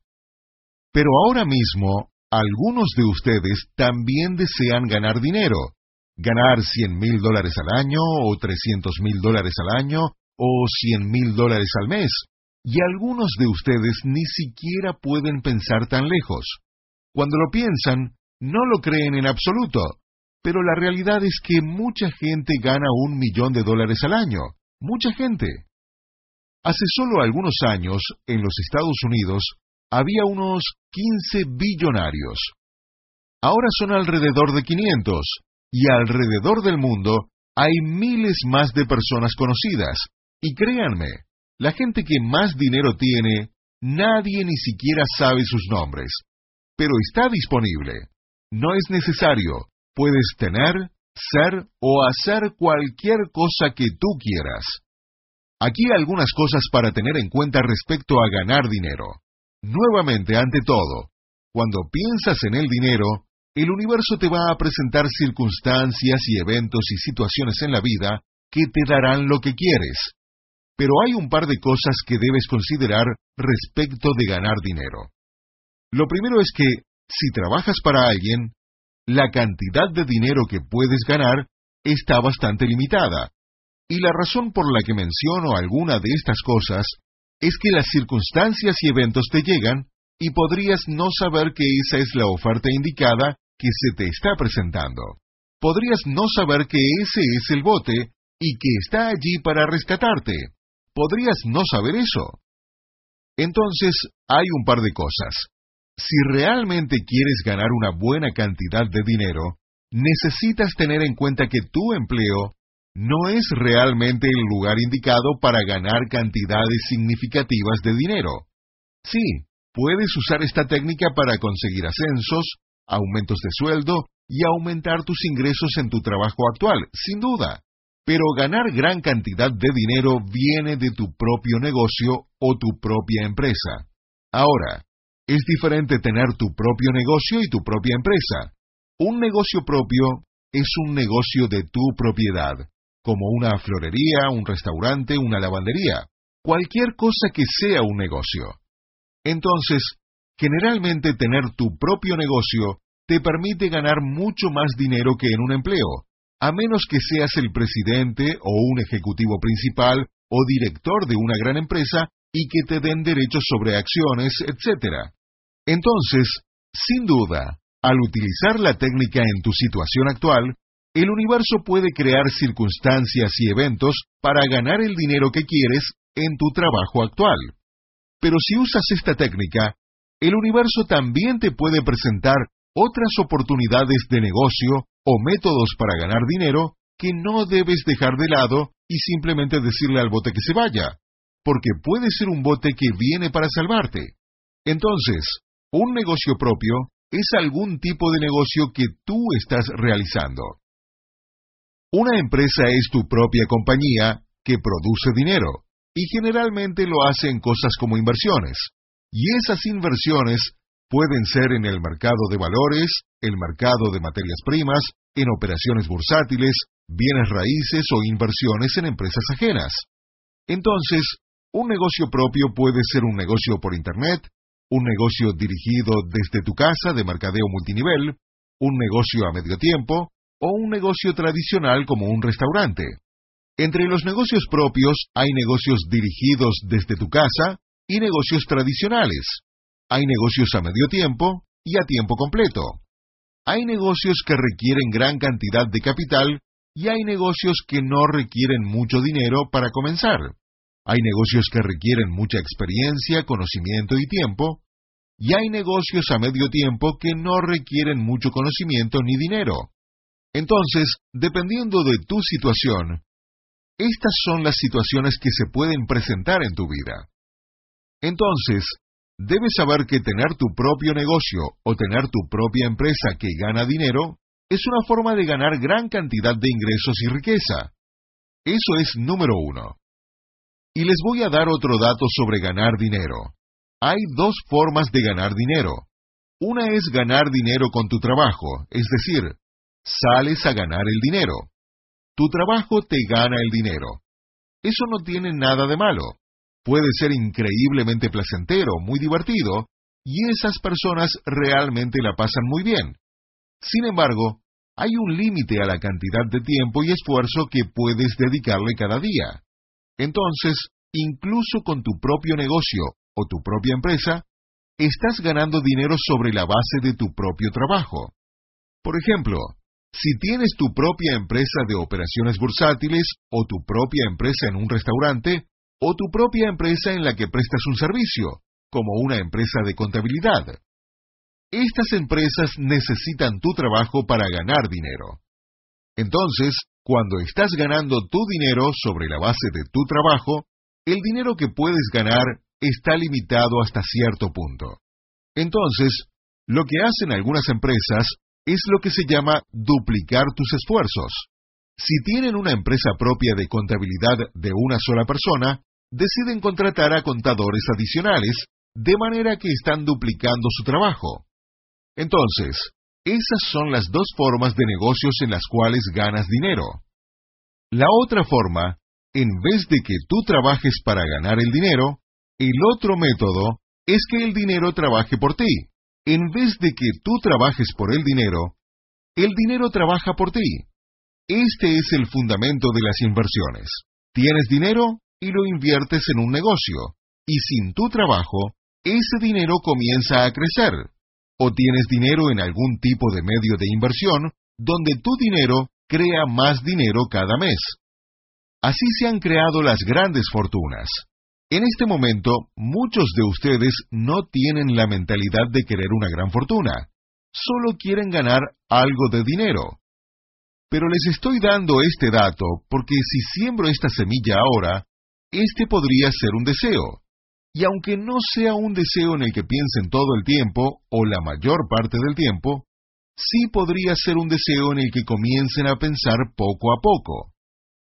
Pero ahora mismo algunos de ustedes también desean ganar dinero, ganar 100 mil dólares al año o 300 mil dólares al año o 100 mil dólares al mes, y algunos de ustedes ni siquiera pueden pensar tan lejos. Cuando lo piensan, no lo creen en absoluto, pero la realidad es que mucha gente gana un millón de dólares al año, mucha gente. Hace solo algunos años, en los Estados Unidos, había unos 15 billonarios. Ahora son alrededor de 500, y alrededor del mundo hay miles más de personas conocidas. Y créanme, la gente que más dinero tiene, nadie ni siquiera sabe sus nombres. Pero está disponible. No es necesario. Puedes tener, ser o hacer cualquier cosa que tú quieras. Aquí algunas cosas para tener en cuenta respecto a ganar dinero. Nuevamente, ante todo, cuando piensas en el dinero, el universo te va a presentar circunstancias y eventos y situaciones en la vida que te darán lo que quieres. Pero hay un par de cosas que debes considerar respecto de ganar dinero. Lo primero es que, si trabajas para alguien, la cantidad de dinero que puedes ganar está bastante limitada. Y la razón por la que menciono alguna de estas cosas es que las circunstancias y eventos te llegan y podrías no saber que esa es la oferta indicada que se te está presentando. Podrías no saber que ese es el bote y que está allí para rescatarte. ¿podrías no saber eso? Entonces, hay un par de cosas. Si realmente quieres ganar una buena cantidad de dinero, necesitas tener en cuenta que tu empleo no es realmente el lugar indicado para ganar cantidades significativas de dinero. Sí, puedes usar esta técnica para conseguir ascensos, aumentos de sueldo y aumentar tus ingresos en tu trabajo actual, sin duda. Pero ganar gran cantidad de dinero viene de tu propio negocio o tu propia empresa. Ahora, es diferente tener tu propio negocio y tu propia empresa. Un negocio propio es un negocio de tu propiedad, como una florería, un restaurante, una lavandería, cualquier cosa que sea un negocio. Entonces, generalmente tener tu propio negocio te permite ganar mucho más dinero que en un empleo, a menos que seas el presidente o un ejecutivo principal o director de una gran empresa y que te den derechos sobre acciones, etc. Entonces, sin duda, al utilizar la técnica en tu situación actual, el universo puede crear circunstancias y eventos para ganar el dinero que quieres en tu trabajo actual. Pero si usas esta técnica, el universo también te puede presentar otras oportunidades de negocio o métodos para ganar dinero que no debes dejar de lado y simplemente decirle al bote que se vaya, porque puede ser un bote que viene para salvarte. Entonces, un negocio propio es algún tipo de negocio que tú estás realizando. Una empresa es tu propia compañía que produce dinero y generalmente lo hace en cosas como inversiones. Y esas inversiones pueden ser en el mercado de valores, el mercado de materias primas, en operaciones bursátiles, bienes raíces o inversiones en empresas ajenas. Entonces, un negocio propio puede ser un negocio por Internet, un negocio dirigido desde tu casa de mercadeo multinivel, un negocio a medio tiempo o un negocio tradicional como un restaurante. Entre los negocios propios hay negocios dirigidos desde tu casa y negocios tradicionales. Hay negocios a medio tiempo y a tiempo completo. Hay negocios que requieren gran cantidad de capital y hay negocios que no requieren mucho dinero para comenzar. Hay negocios que requieren mucha experiencia, conocimiento y tiempo, y hay negocios a medio tiempo que no requieren mucho conocimiento ni dinero. Entonces, dependiendo de tu situación, estas son las situaciones que se pueden presentar en tu vida. Entonces, debes saber que tener tu propio negocio o tener tu propia empresa que gana dinero es una forma de ganar gran cantidad de ingresos y riqueza. Eso es número uno. Y les voy a dar otro dato sobre ganar dinero. Hay dos formas de ganar dinero. Una es ganar dinero con tu trabajo, es decir, sales a ganar el dinero. Tu trabajo te gana el dinero. Eso no tiene nada de malo. Puede ser increíblemente placentero, muy divertido, y esas personas realmente la pasan muy bien. Sin embargo, hay un límite a la cantidad de tiempo y esfuerzo que puedes dedicarle cada día. Entonces, incluso con tu propio negocio o tu propia empresa, estás ganando dinero sobre la base de tu propio trabajo. Por ejemplo, si tienes tu propia empresa de operaciones bursátiles o tu propia empresa en un restaurante o tu propia empresa en la que prestas un servicio, como una empresa de contabilidad. Estas empresas necesitan tu trabajo para ganar dinero. Entonces, cuando estás ganando tu dinero sobre la base de tu trabajo, el dinero que puedes ganar está limitado hasta cierto punto. Entonces, lo que hacen algunas empresas es lo que se llama duplicar tus esfuerzos. Si tienen una empresa propia de contabilidad de una sola persona, deciden contratar a contadores adicionales, de manera que están duplicando su trabajo. Entonces, esas son las dos formas de negocios en las cuales ganas dinero. La otra forma, en vez de que tú trabajes para ganar el dinero, el otro método es que el dinero trabaje por ti. En vez de que tú trabajes por el dinero, el dinero trabaja por ti. Este es el fundamento de las inversiones. Tienes dinero y lo inviertes en un negocio, y sin tu trabajo, ese dinero comienza a crecer o tienes dinero en algún tipo de medio de inversión donde tu dinero crea más dinero cada mes. Así se han creado las grandes fortunas. En este momento, muchos de ustedes no tienen la mentalidad de querer una gran fortuna. Solo quieren ganar algo de dinero. Pero les estoy dando este dato porque si siembro esta semilla ahora, este podría ser un deseo. Y aunque no sea un deseo en el que piensen todo el tiempo o la mayor parte del tiempo, sí podría ser un deseo en el que comiencen a pensar poco a poco.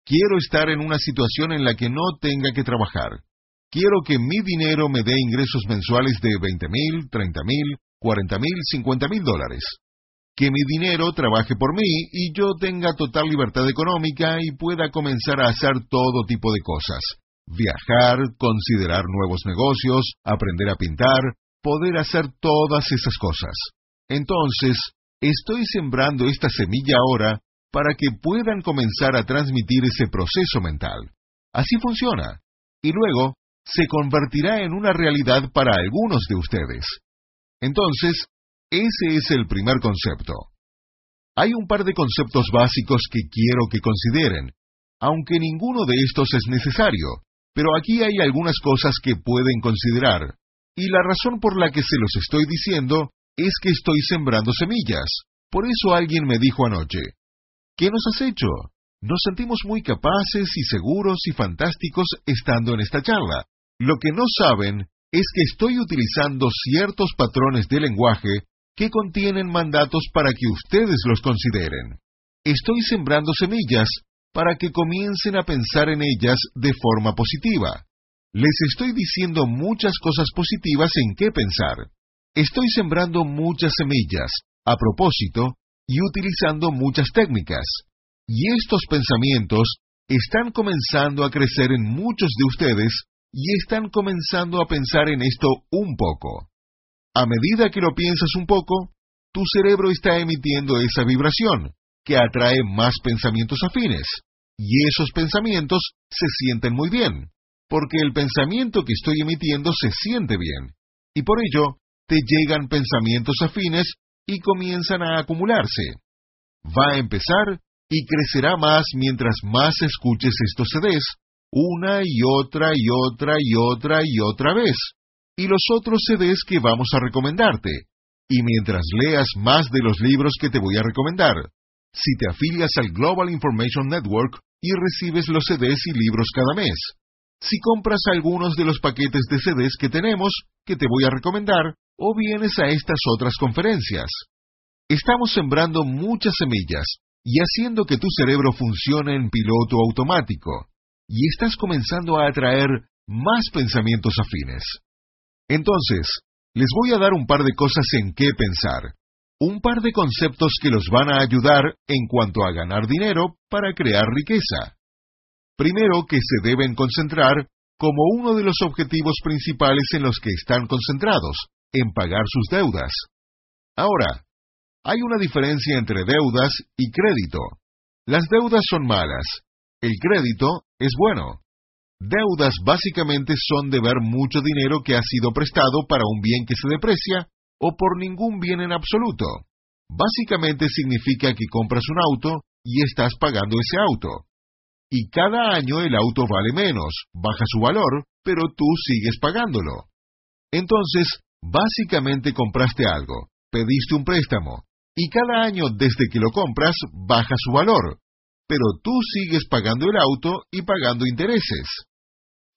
Quiero estar en una situación en la que no tenga que trabajar. Quiero que mi dinero me dé ingresos mensuales de 20 mil, 30 mil, 40 mil, 50 mil dólares. Que mi dinero trabaje por mí y yo tenga total libertad económica y pueda comenzar a hacer todo tipo de cosas. Viajar, considerar nuevos negocios, aprender a pintar, poder hacer todas esas cosas. Entonces, estoy sembrando esta semilla ahora para que puedan comenzar a transmitir ese proceso mental. Así funciona. Y luego se convertirá en una realidad para algunos de ustedes. Entonces, ese es el primer concepto. Hay un par de conceptos básicos que quiero que consideren, aunque ninguno de estos es necesario, pero aquí hay algunas cosas que pueden considerar, y la razón por la que se los estoy diciendo es que estoy sembrando semillas. Por eso alguien me dijo anoche, ¿Qué nos has hecho? Nos sentimos muy capaces y seguros y fantásticos estando en esta charla. Lo que no saben es que estoy utilizando ciertos patrones de lenguaje que contienen mandatos para que ustedes los consideren. Estoy sembrando semillas para que comiencen a pensar en ellas de forma positiva. Les estoy diciendo muchas cosas positivas en qué pensar. Estoy sembrando muchas semillas, a propósito, y utilizando muchas técnicas. Y estos pensamientos están comenzando a crecer en muchos de ustedes y están comenzando a pensar en esto un poco. A medida que lo piensas un poco, tu cerebro está emitiendo esa vibración, que atrae más pensamientos afines. Y esos pensamientos se sienten muy bien, porque el pensamiento que estoy emitiendo se siente bien. Y por ello, te llegan pensamientos afines y comienzan a acumularse. Va a empezar y crecerá más mientras más escuches estos CDs, una y otra y otra y otra y otra vez, y los otros CDs que vamos a recomendarte, y mientras leas más de los libros que te voy a recomendar. Si te afilias al Global Information Network y recibes los CDs y libros cada mes. Si compras algunos de los paquetes de CDs que tenemos, que te voy a recomendar, o vienes a estas otras conferencias. Estamos sembrando muchas semillas y haciendo que tu cerebro funcione en piloto automático, y estás comenzando a atraer más pensamientos afines. Entonces, les voy a dar un par de cosas en qué pensar, un par de conceptos que los van a ayudar en cuanto a ganar dinero para crear riqueza. Primero, que se deben concentrar como uno de los objetivos principales en los que están concentrados, en pagar sus deudas. Ahora, hay una diferencia entre deudas y crédito. Las deudas son malas, el crédito es bueno. Deudas básicamente son deber mucho dinero que ha sido prestado para un bien que se deprecia o por ningún bien en absoluto. Básicamente significa que compras un auto y estás pagando ese auto. Y cada año el auto vale menos, baja su valor, pero tú sigues pagándolo. Entonces, Básicamente compraste algo, pediste un préstamo, y cada año desde que lo compras baja su valor, pero tú sigues pagando el auto y pagando intereses.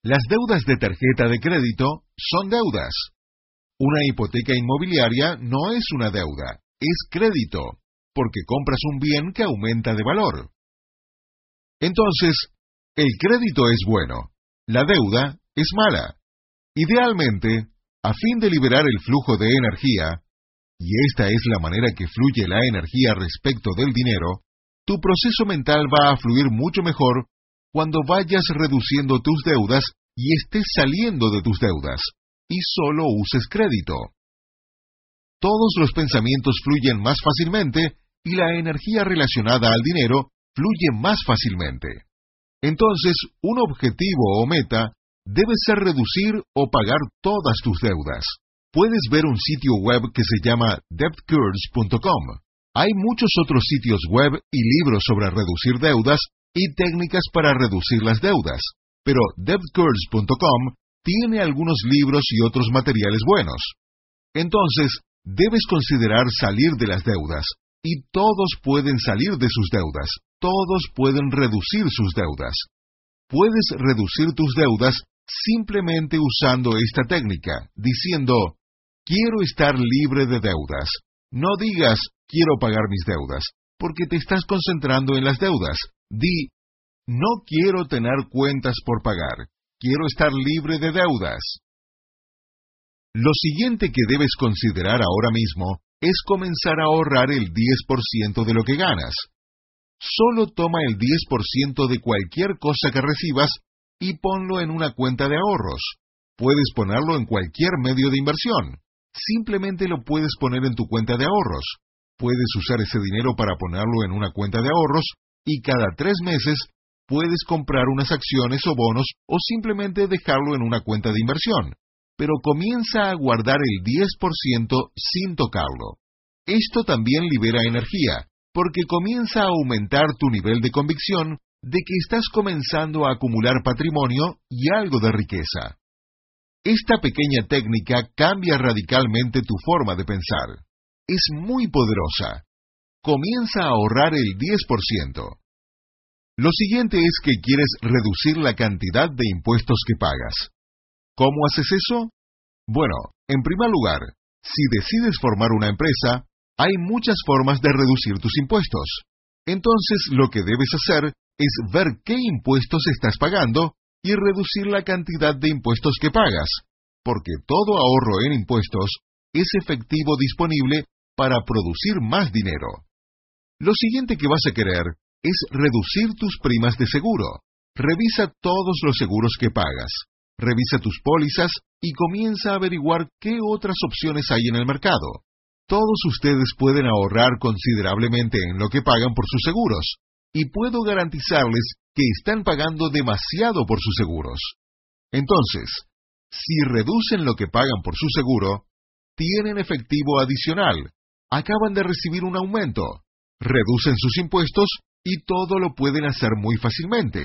Las deudas de tarjeta de crédito son deudas. Una hipoteca inmobiliaria no es una deuda, es crédito, porque compras un bien que aumenta de valor. Entonces, el crédito es bueno, la deuda es mala. Idealmente, a fin de liberar el flujo de energía, y esta es la manera que fluye la energía respecto del dinero, tu proceso mental va a fluir mucho mejor cuando vayas reduciendo tus deudas y estés saliendo de tus deudas, y solo uses crédito. Todos los pensamientos fluyen más fácilmente y la energía relacionada al dinero fluye más fácilmente. Entonces, un objetivo o meta debe ser reducir o pagar todas tus deudas. Puedes ver un sitio web que se llama debtcurs.com. Hay muchos otros sitios web y libros sobre reducir deudas y técnicas para reducir las deudas, pero debtcurse.com tiene algunos libros y otros materiales buenos. Entonces, debes considerar salir de las deudas, y todos pueden salir de sus deudas, todos pueden reducir sus deudas. Puedes reducir tus deudas simplemente usando esta técnica, diciendo, quiero estar libre de deudas. No digas, quiero pagar mis deudas, porque te estás concentrando en las deudas. Di, no quiero tener cuentas por pagar, quiero estar libre de deudas. Lo siguiente que debes considerar ahora mismo es comenzar a ahorrar el 10% de lo que ganas. Solo toma el 10% de cualquier cosa que recibas y ponlo en una cuenta de ahorros. Puedes ponerlo en cualquier medio de inversión. Simplemente lo puedes poner en tu cuenta de ahorros. Puedes usar ese dinero para ponerlo en una cuenta de ahorros y cada tres meses puedes comprar unas acciones o bonos o simplemente dejarlo en una cuenta de inversión. Pero comienza a guardar el 10% sin tocarlo. Esto también libera energía, porque comienza a aumentar tu nivel de convicción de que estás comenzando a acumular patrimonio y algo de riqueza. Esta pequeña técnica cambia radicalmente tu forma de pensar. Es muy poderosa. Comienza a ahorrar el 10%. Lo siguiente es que quieres reducir la cantidad de impuestos que pagas. ¿Cómo haces eso? Bueno, en primer lugar, si decides formar una empresa, hay muchas formas de reducir tus impuestos. Entonces lo que debes hacer es ver qué impuestos estás pagando y reducir la cantidad de impuestos que pagas, porque todo ahorro en impuestos es efectivo disponible para producir más dinero. Lo siguiente que vas a querer es reducir tus primas de seguro. Revisa todos los seguros que pagas, revisa tus pólizas y comienza a averiguar qué otras opciones hay en el mercado. Todos ustedes pueden ahorrar considerablemente en lo que pagan por sus seguros, y puedo garantizarles que están pagando demasiado por sus seguros. Entonces, si reducen lo que pagan por su seguro, tienen efectivo adicional, acaban de recibir un aumento, reducen sus impuestos y todo lo pueden hacer muy fácilmente.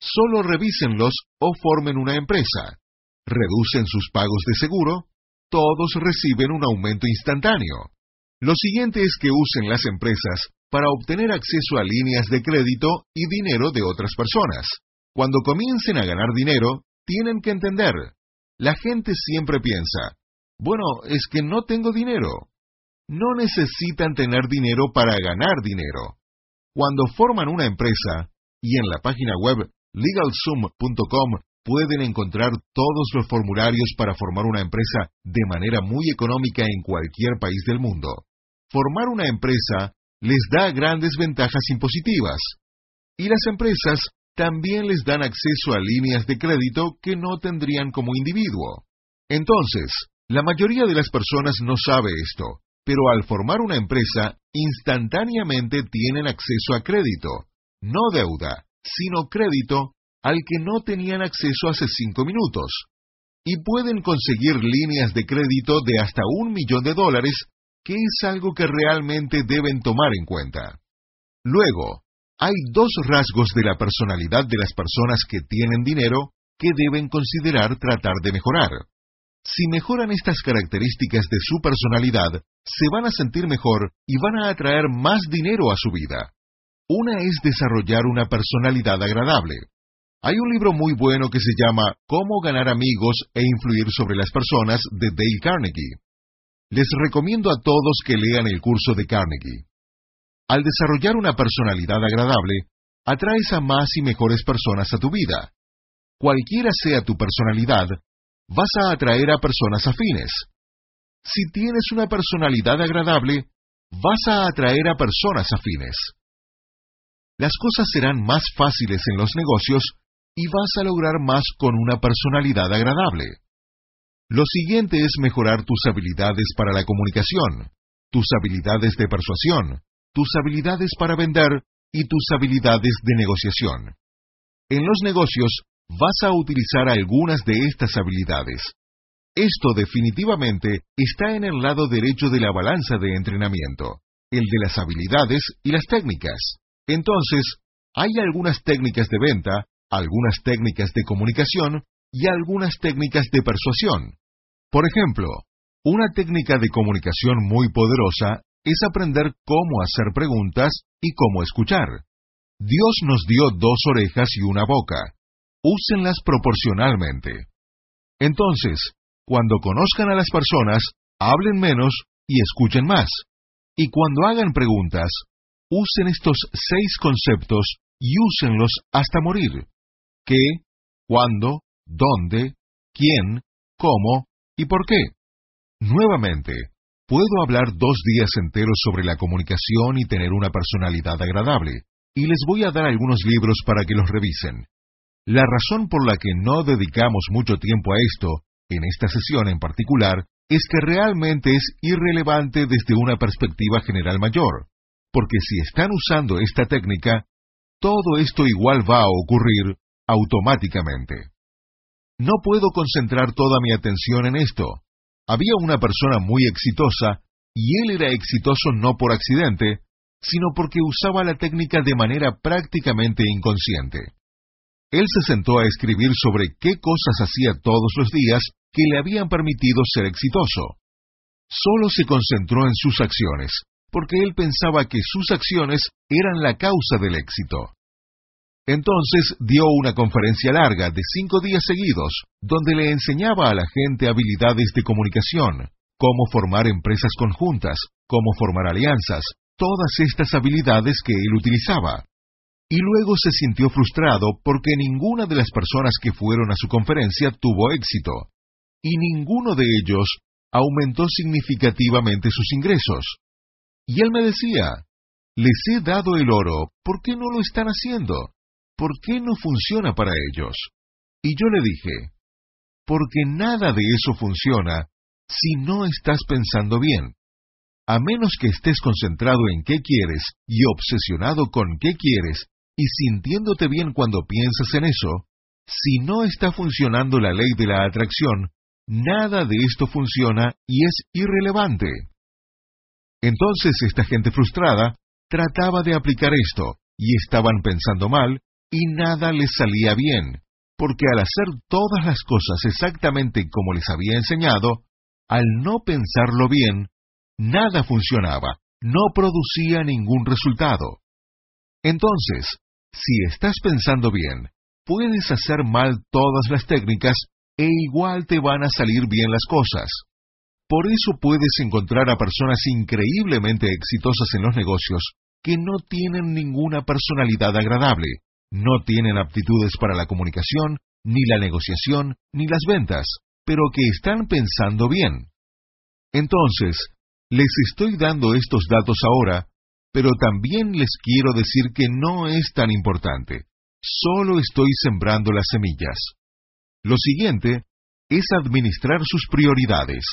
Solo revísenlos o formen una empresa. Reducen sus pagos de seguro, todos reciben un aumento instantáneo. Lo siguiente es que usen las empresas para obtener acceso a líneas de crédito y dinero de otras personas. Cuando comiencen a ganar dinero, tienen que entender, la gente siempre piensa, bueno, es que no tengo dinero. No necesitan tener dinero para ganar dinero. Cuando forman una empresa, y en la página web legalsum.com pueden encontrar todos los formularios para formar una empresa de manera muy económica en cualquier país del mundo. Formar una empresa les da grandes ventajas impositivas. Y las empresas también les dan acceso a líneas de crédito que no tendrían como individuo. Entonces, la mayoría de las personas no sabe esto, pero al formar una empresa, instantáneamente tienen acceso a crédito, no deuda, sino crédito al que no tenían acceso hace cinco minutos. Y pueden conseguir líneas de crédito de hasta un millón de dólares que es algo que realmente deben tomar en cuenta. Luego, hay dos rasgos de la personalidad de las personas que tienen dinero que deben considerar tratar de mejorar. Si mejoran estas características de su personalidad, se van a sentir mejor y van a atraer más dinero a su vida. Una es desarrollar una personalidad agradable. Hay un libro muy bueno que se llama Cómo ganar amigos e influir sobre las personas de Dale Carnegie. Les recomiendo a todos que lean el curso de Carnegie. Al desarrollar una personalidad agradable, atraes a más y mejores personas a tu vida. Cualquiera sea tu personalidad, vas a atraer a personas afines. Si tienes una personalidad agradable, vas a atraer a personas afines. Las cosas serán más fáciles en los negocios y vas a lograr más con una personalidad agradable. Lo siguiente es mejorar tus habilidades para la comunicación, tus habilidades de persuasión, tus habilidades para vender y tus habilidades de negociación. En los negocios vas a utilizar algunas de estas habilidades. Esto definitivamente está en el lado derecho de la balanza de entrenamiento, el de las habilidades y las técnicas. Entonces, hay algunas técnicas de venta, algunas técnicas de comunicación y algunas técnicas de persuasión. Por ejemplo, una técnica de comunicación muy poderosa es aprender cómo hacer preguntas y cómo escuchar. Dios nos dio dos orejas y una boca. Úsenlas proporcionalmente. Entonces, cuando conozcan a las personas, hablen menos y escuchen más. Y cuando hagan preguntas, usen estos seis conceptos y úsenlos hasta morir. ¿Qué? ¿Cuándo? ¿Dónde? ¿Quién? ¿Cómo? ¿Y por qué? Nuevamente, puedo hablar dos días enteros sobre la comunicación y tener una personalidad agradable, y les voy a dar algunos libros para que los revisen. La razón por la que no dedicamos mucho tiempo a esto, en esta sesión en particular, es que realmente es irrelevante desde una perspectiva general mayor, porque si están usando esta técnica, todo esto igual va a ocurrir automáticamente. No puedo concentrar toda mi atención en esto. Había una persona muy exitosa, y él era exitoso no por accidente, sino porque usaba la técnica de manera prácticamente inconsciente. Él se sentó a escribir sobre qué cosas hacía todos los días que le habían permitido ser exitoso. Solo se concentró en sus acciones, porque él pensaba que sus acciones eran la causa del éxito. Entonces dio una conferencia larga de cinco días seguidos, donde le enseñaba a la gente habilidades de comunicación, cómo formar empresas conjuntas, cómo formar alianzas, todas estas habilidades que él utilizaba. Y luego se sintió frustrado porque ninguna de las personas que fueron a su conferencia tuvo éxito, y ninguno de ellos aumentó significativamente sus ingresos. Y él me decía, les he dado el oro, ¿por qué no lo están haciendo? ¿Por qué no funciona para ellos? Y yo le dije, porque nada de eso funciona si no estás pensando bien. A menos que estés concentrado en qué quieres y obsesionado con qué quieres y sintiéndote bien cuando piensas en eso, si no está funcionando la ley de la atracción, nada de esto funciona y es irrelevante. Entonces esta gente frustrada trataba de aplicar esto, y estaban pensando mal, y nada les salía bien, porque al hacer todas las cosas exactamente como les había enseñado, al no pensarlo bien, nada funcionaba, no producía ningún resultado. Entonces, si estás pensando bien, puedes hacer mal todas las técnicas e igual te van a salir bien las cosas. Por eso puedes encontrar a personas increíblemente exitosas en los negocios que no tienen ninguna personalidad agradable, no tienen aptitudes para la comunicación, ni la negociación, ni las ventas, pero que están pensando bien. Entonces, les estoy dando estos datos ahora, pero también les quiero decir que no es tan importante. Solo estoy sembrando las semillas. Lo siguiente es administrar sus prioridades.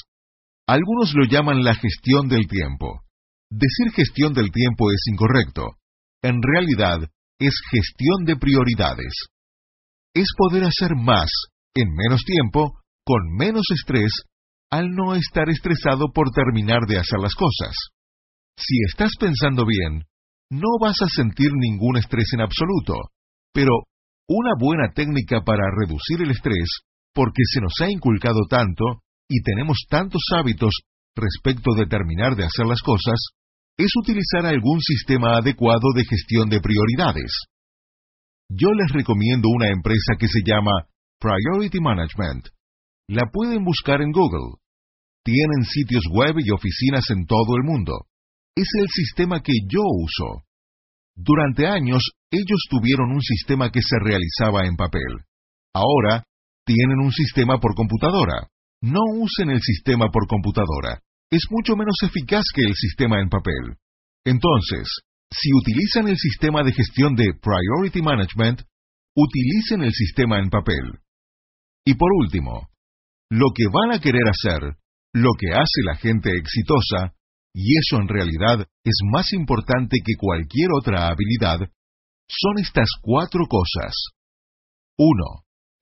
Algunos lo llaman la gestión del tiempo. Decir gestión del tiempo es incorrecto. En realidad, es gestión de prioridades. Es poder hacer más, en menos tiempo, con menos estrés, al no estar estresado por terminar de hacer las cosas. Si estás pensando bien, no vas a sentir ningún estrés en absoluto, pero una buena técnica para reducir el estrés, porque se nos ha inculcado tanto y tenemos tantos hábitos respecto de terminar de hacer las cosas, es utilizar algún sistema adecuado de gestión de prioridades. Yo les recomiendo una empresa que se llama Priority Management. La pueden buscar en Google. Tienen sitios web y oficinas en todo el mundo. Es el sistema que yo uso. Durante años, ellos tuvieron un sistema que se realizaba en papel. Ahora, tienen un sistema por computadora. No usen el sistema por computadora es mucho menos eficaz que el sistema en papel. Entonces, si utilizan el sistema de gestión de Priority Management, utilicen el sistema en papel. Y por último, lo que van a querer hacer, lo que hace la gente exitosa, y eso en realidad es más importante que cualquier otra habilidad, son estas cuatro cosas. 1.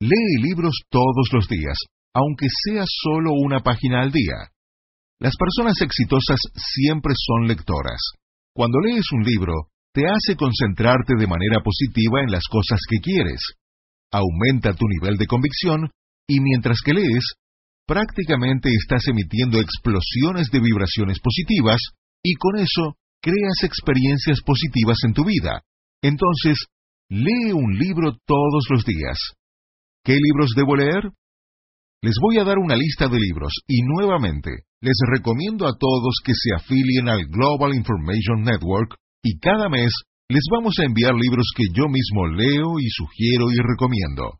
Lee libros todos los días, aunque sea solo una página al día. Las personas exitosas siempre son lectoras. Cuando lees un libro, te hace concentrarte de manera positiva en las cosas que quieres, aumenta tu nivel de convicción y mientras que lees, prácticamente estás emitiendo explosiones de vibraciones positivas y con eso creas experiencias positivas en tu vida. Entonces, lee un libro todos los días. ¿Qué libros debo leer? Les voy a dar una lista de libros y nuevamente les recomiendo a todos que se afilien al Global Information Network y cada mes les vamos a enviar libros que yo mismo leo y sugiero y recomiendo.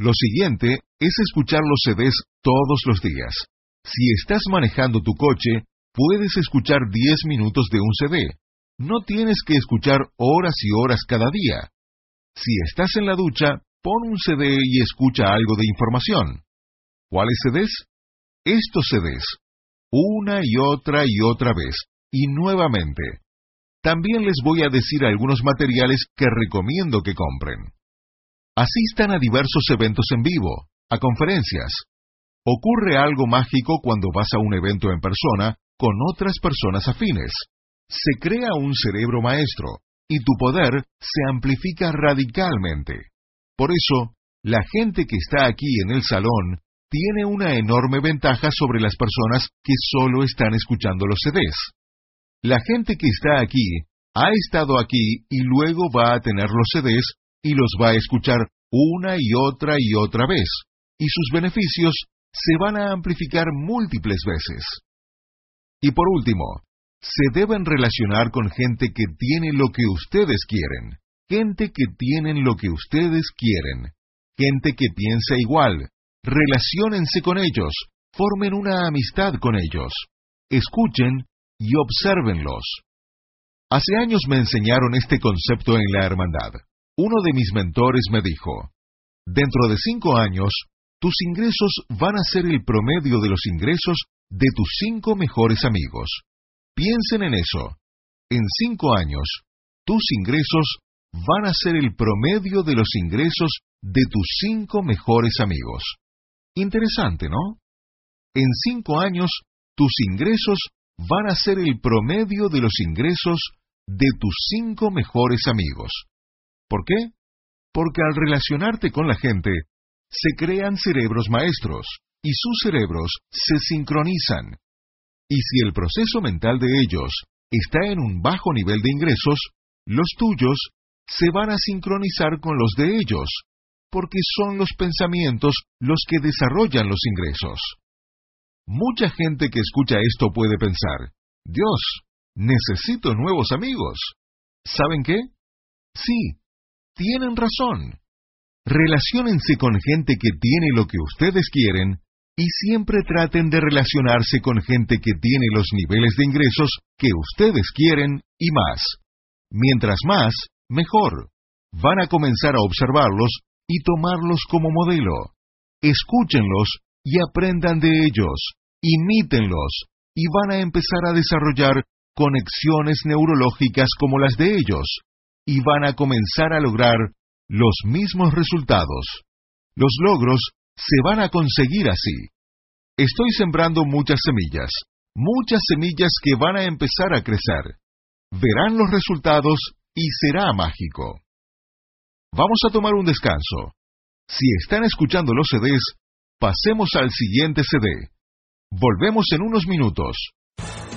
Lo siguiente es escuchar los CDs todos los días. Si estás manejando tu coche, puedes escuchar 10 minutos de un CD. No tienes que escuchar horas y horas cada día. Si estás en la ducha, pon un CD y escucha algo de información. ¿Cuáles CDs? Estos CDs. Una y otra y otra vez. Y nuevamente. También les voy a decir algunos materiales que recomiendo que compren. Asistan a diversos eventos en vivo, a conferencias. Ocurre algo mágico cuando vas a un evento en persona con otras personas afines. Se crea un cerebro maestro y tu poder se amplifica radicalmente. Por eso, la gente que está aquí en el salón tiene una enorme ventaja sobre las personas que solo están escuchando los CDs. La gente que está aquí ha estado aquí y luego va a tener los CDs y los va a escuchar una y otra y otra vez, y sus beneficios se van a amplificar múltiples veces. Y por último, se deben relacionar con gente que tiene lo que ustedes quieren, gente que tienen lo que ustedes quieren, gente que piensa igual. Relaciónense con ellos, formen una amistad con ellos, escuchen y obsérvenlos. Hace años me enseñaron este concepto en la hermandad. Uno de mis mentores me dijo, dentro de cinco años, tus ingresos van a ser el promedio de los ingresos de tus cinco mejores amigos. Piensen en eso. En cinco años, tus ingresos van a ser el promedio de los ingresos de tus cinco mejores amigos. Interesante, ¿no? En cinco años, tus ingresos van a ser el promedio de los ingresos de tus cinco mejores amigos. ¿Por qué? Porque al relacionarte con la gente, se crean cerebros maestros y sus cerebros se sincronizan. Y si el proceso mental de ellos está en un bajo nivel de ingresos, los tuyos se van a sincronizar con los de ellos, porque son los pensamientos los que desarrollan los ingresos. Mucha gente que escucha esto puede pensar, Dios, necesito nuevos amigos. ¿Saben qué? Sí, tienen razón. Relaciónense con gente que tiene lo que ustedes quieren y siempre traten de relacionarse con gente que tiene los niveles de ingresos que ustedes quieren y más. Mientras más, mejor. Van a comenzar a observarlos y tomarlos como modelo. Escúchenlos y aprendan de ellos imítenlos y van a empezar a desarrollar conexiones neurológicas como las de ellos y van a comenzar a lograr los mismos resultados. Los logros se van a conseguir así. Estoy sembrando muchas semillas, muchas semillas que van a empezar a crecer. Verán los resultados y será mágico. Vamos a tomar un descanso. Si están escuchando los CDs, pasemos al siguiente CD. Volvemos en unos minutos.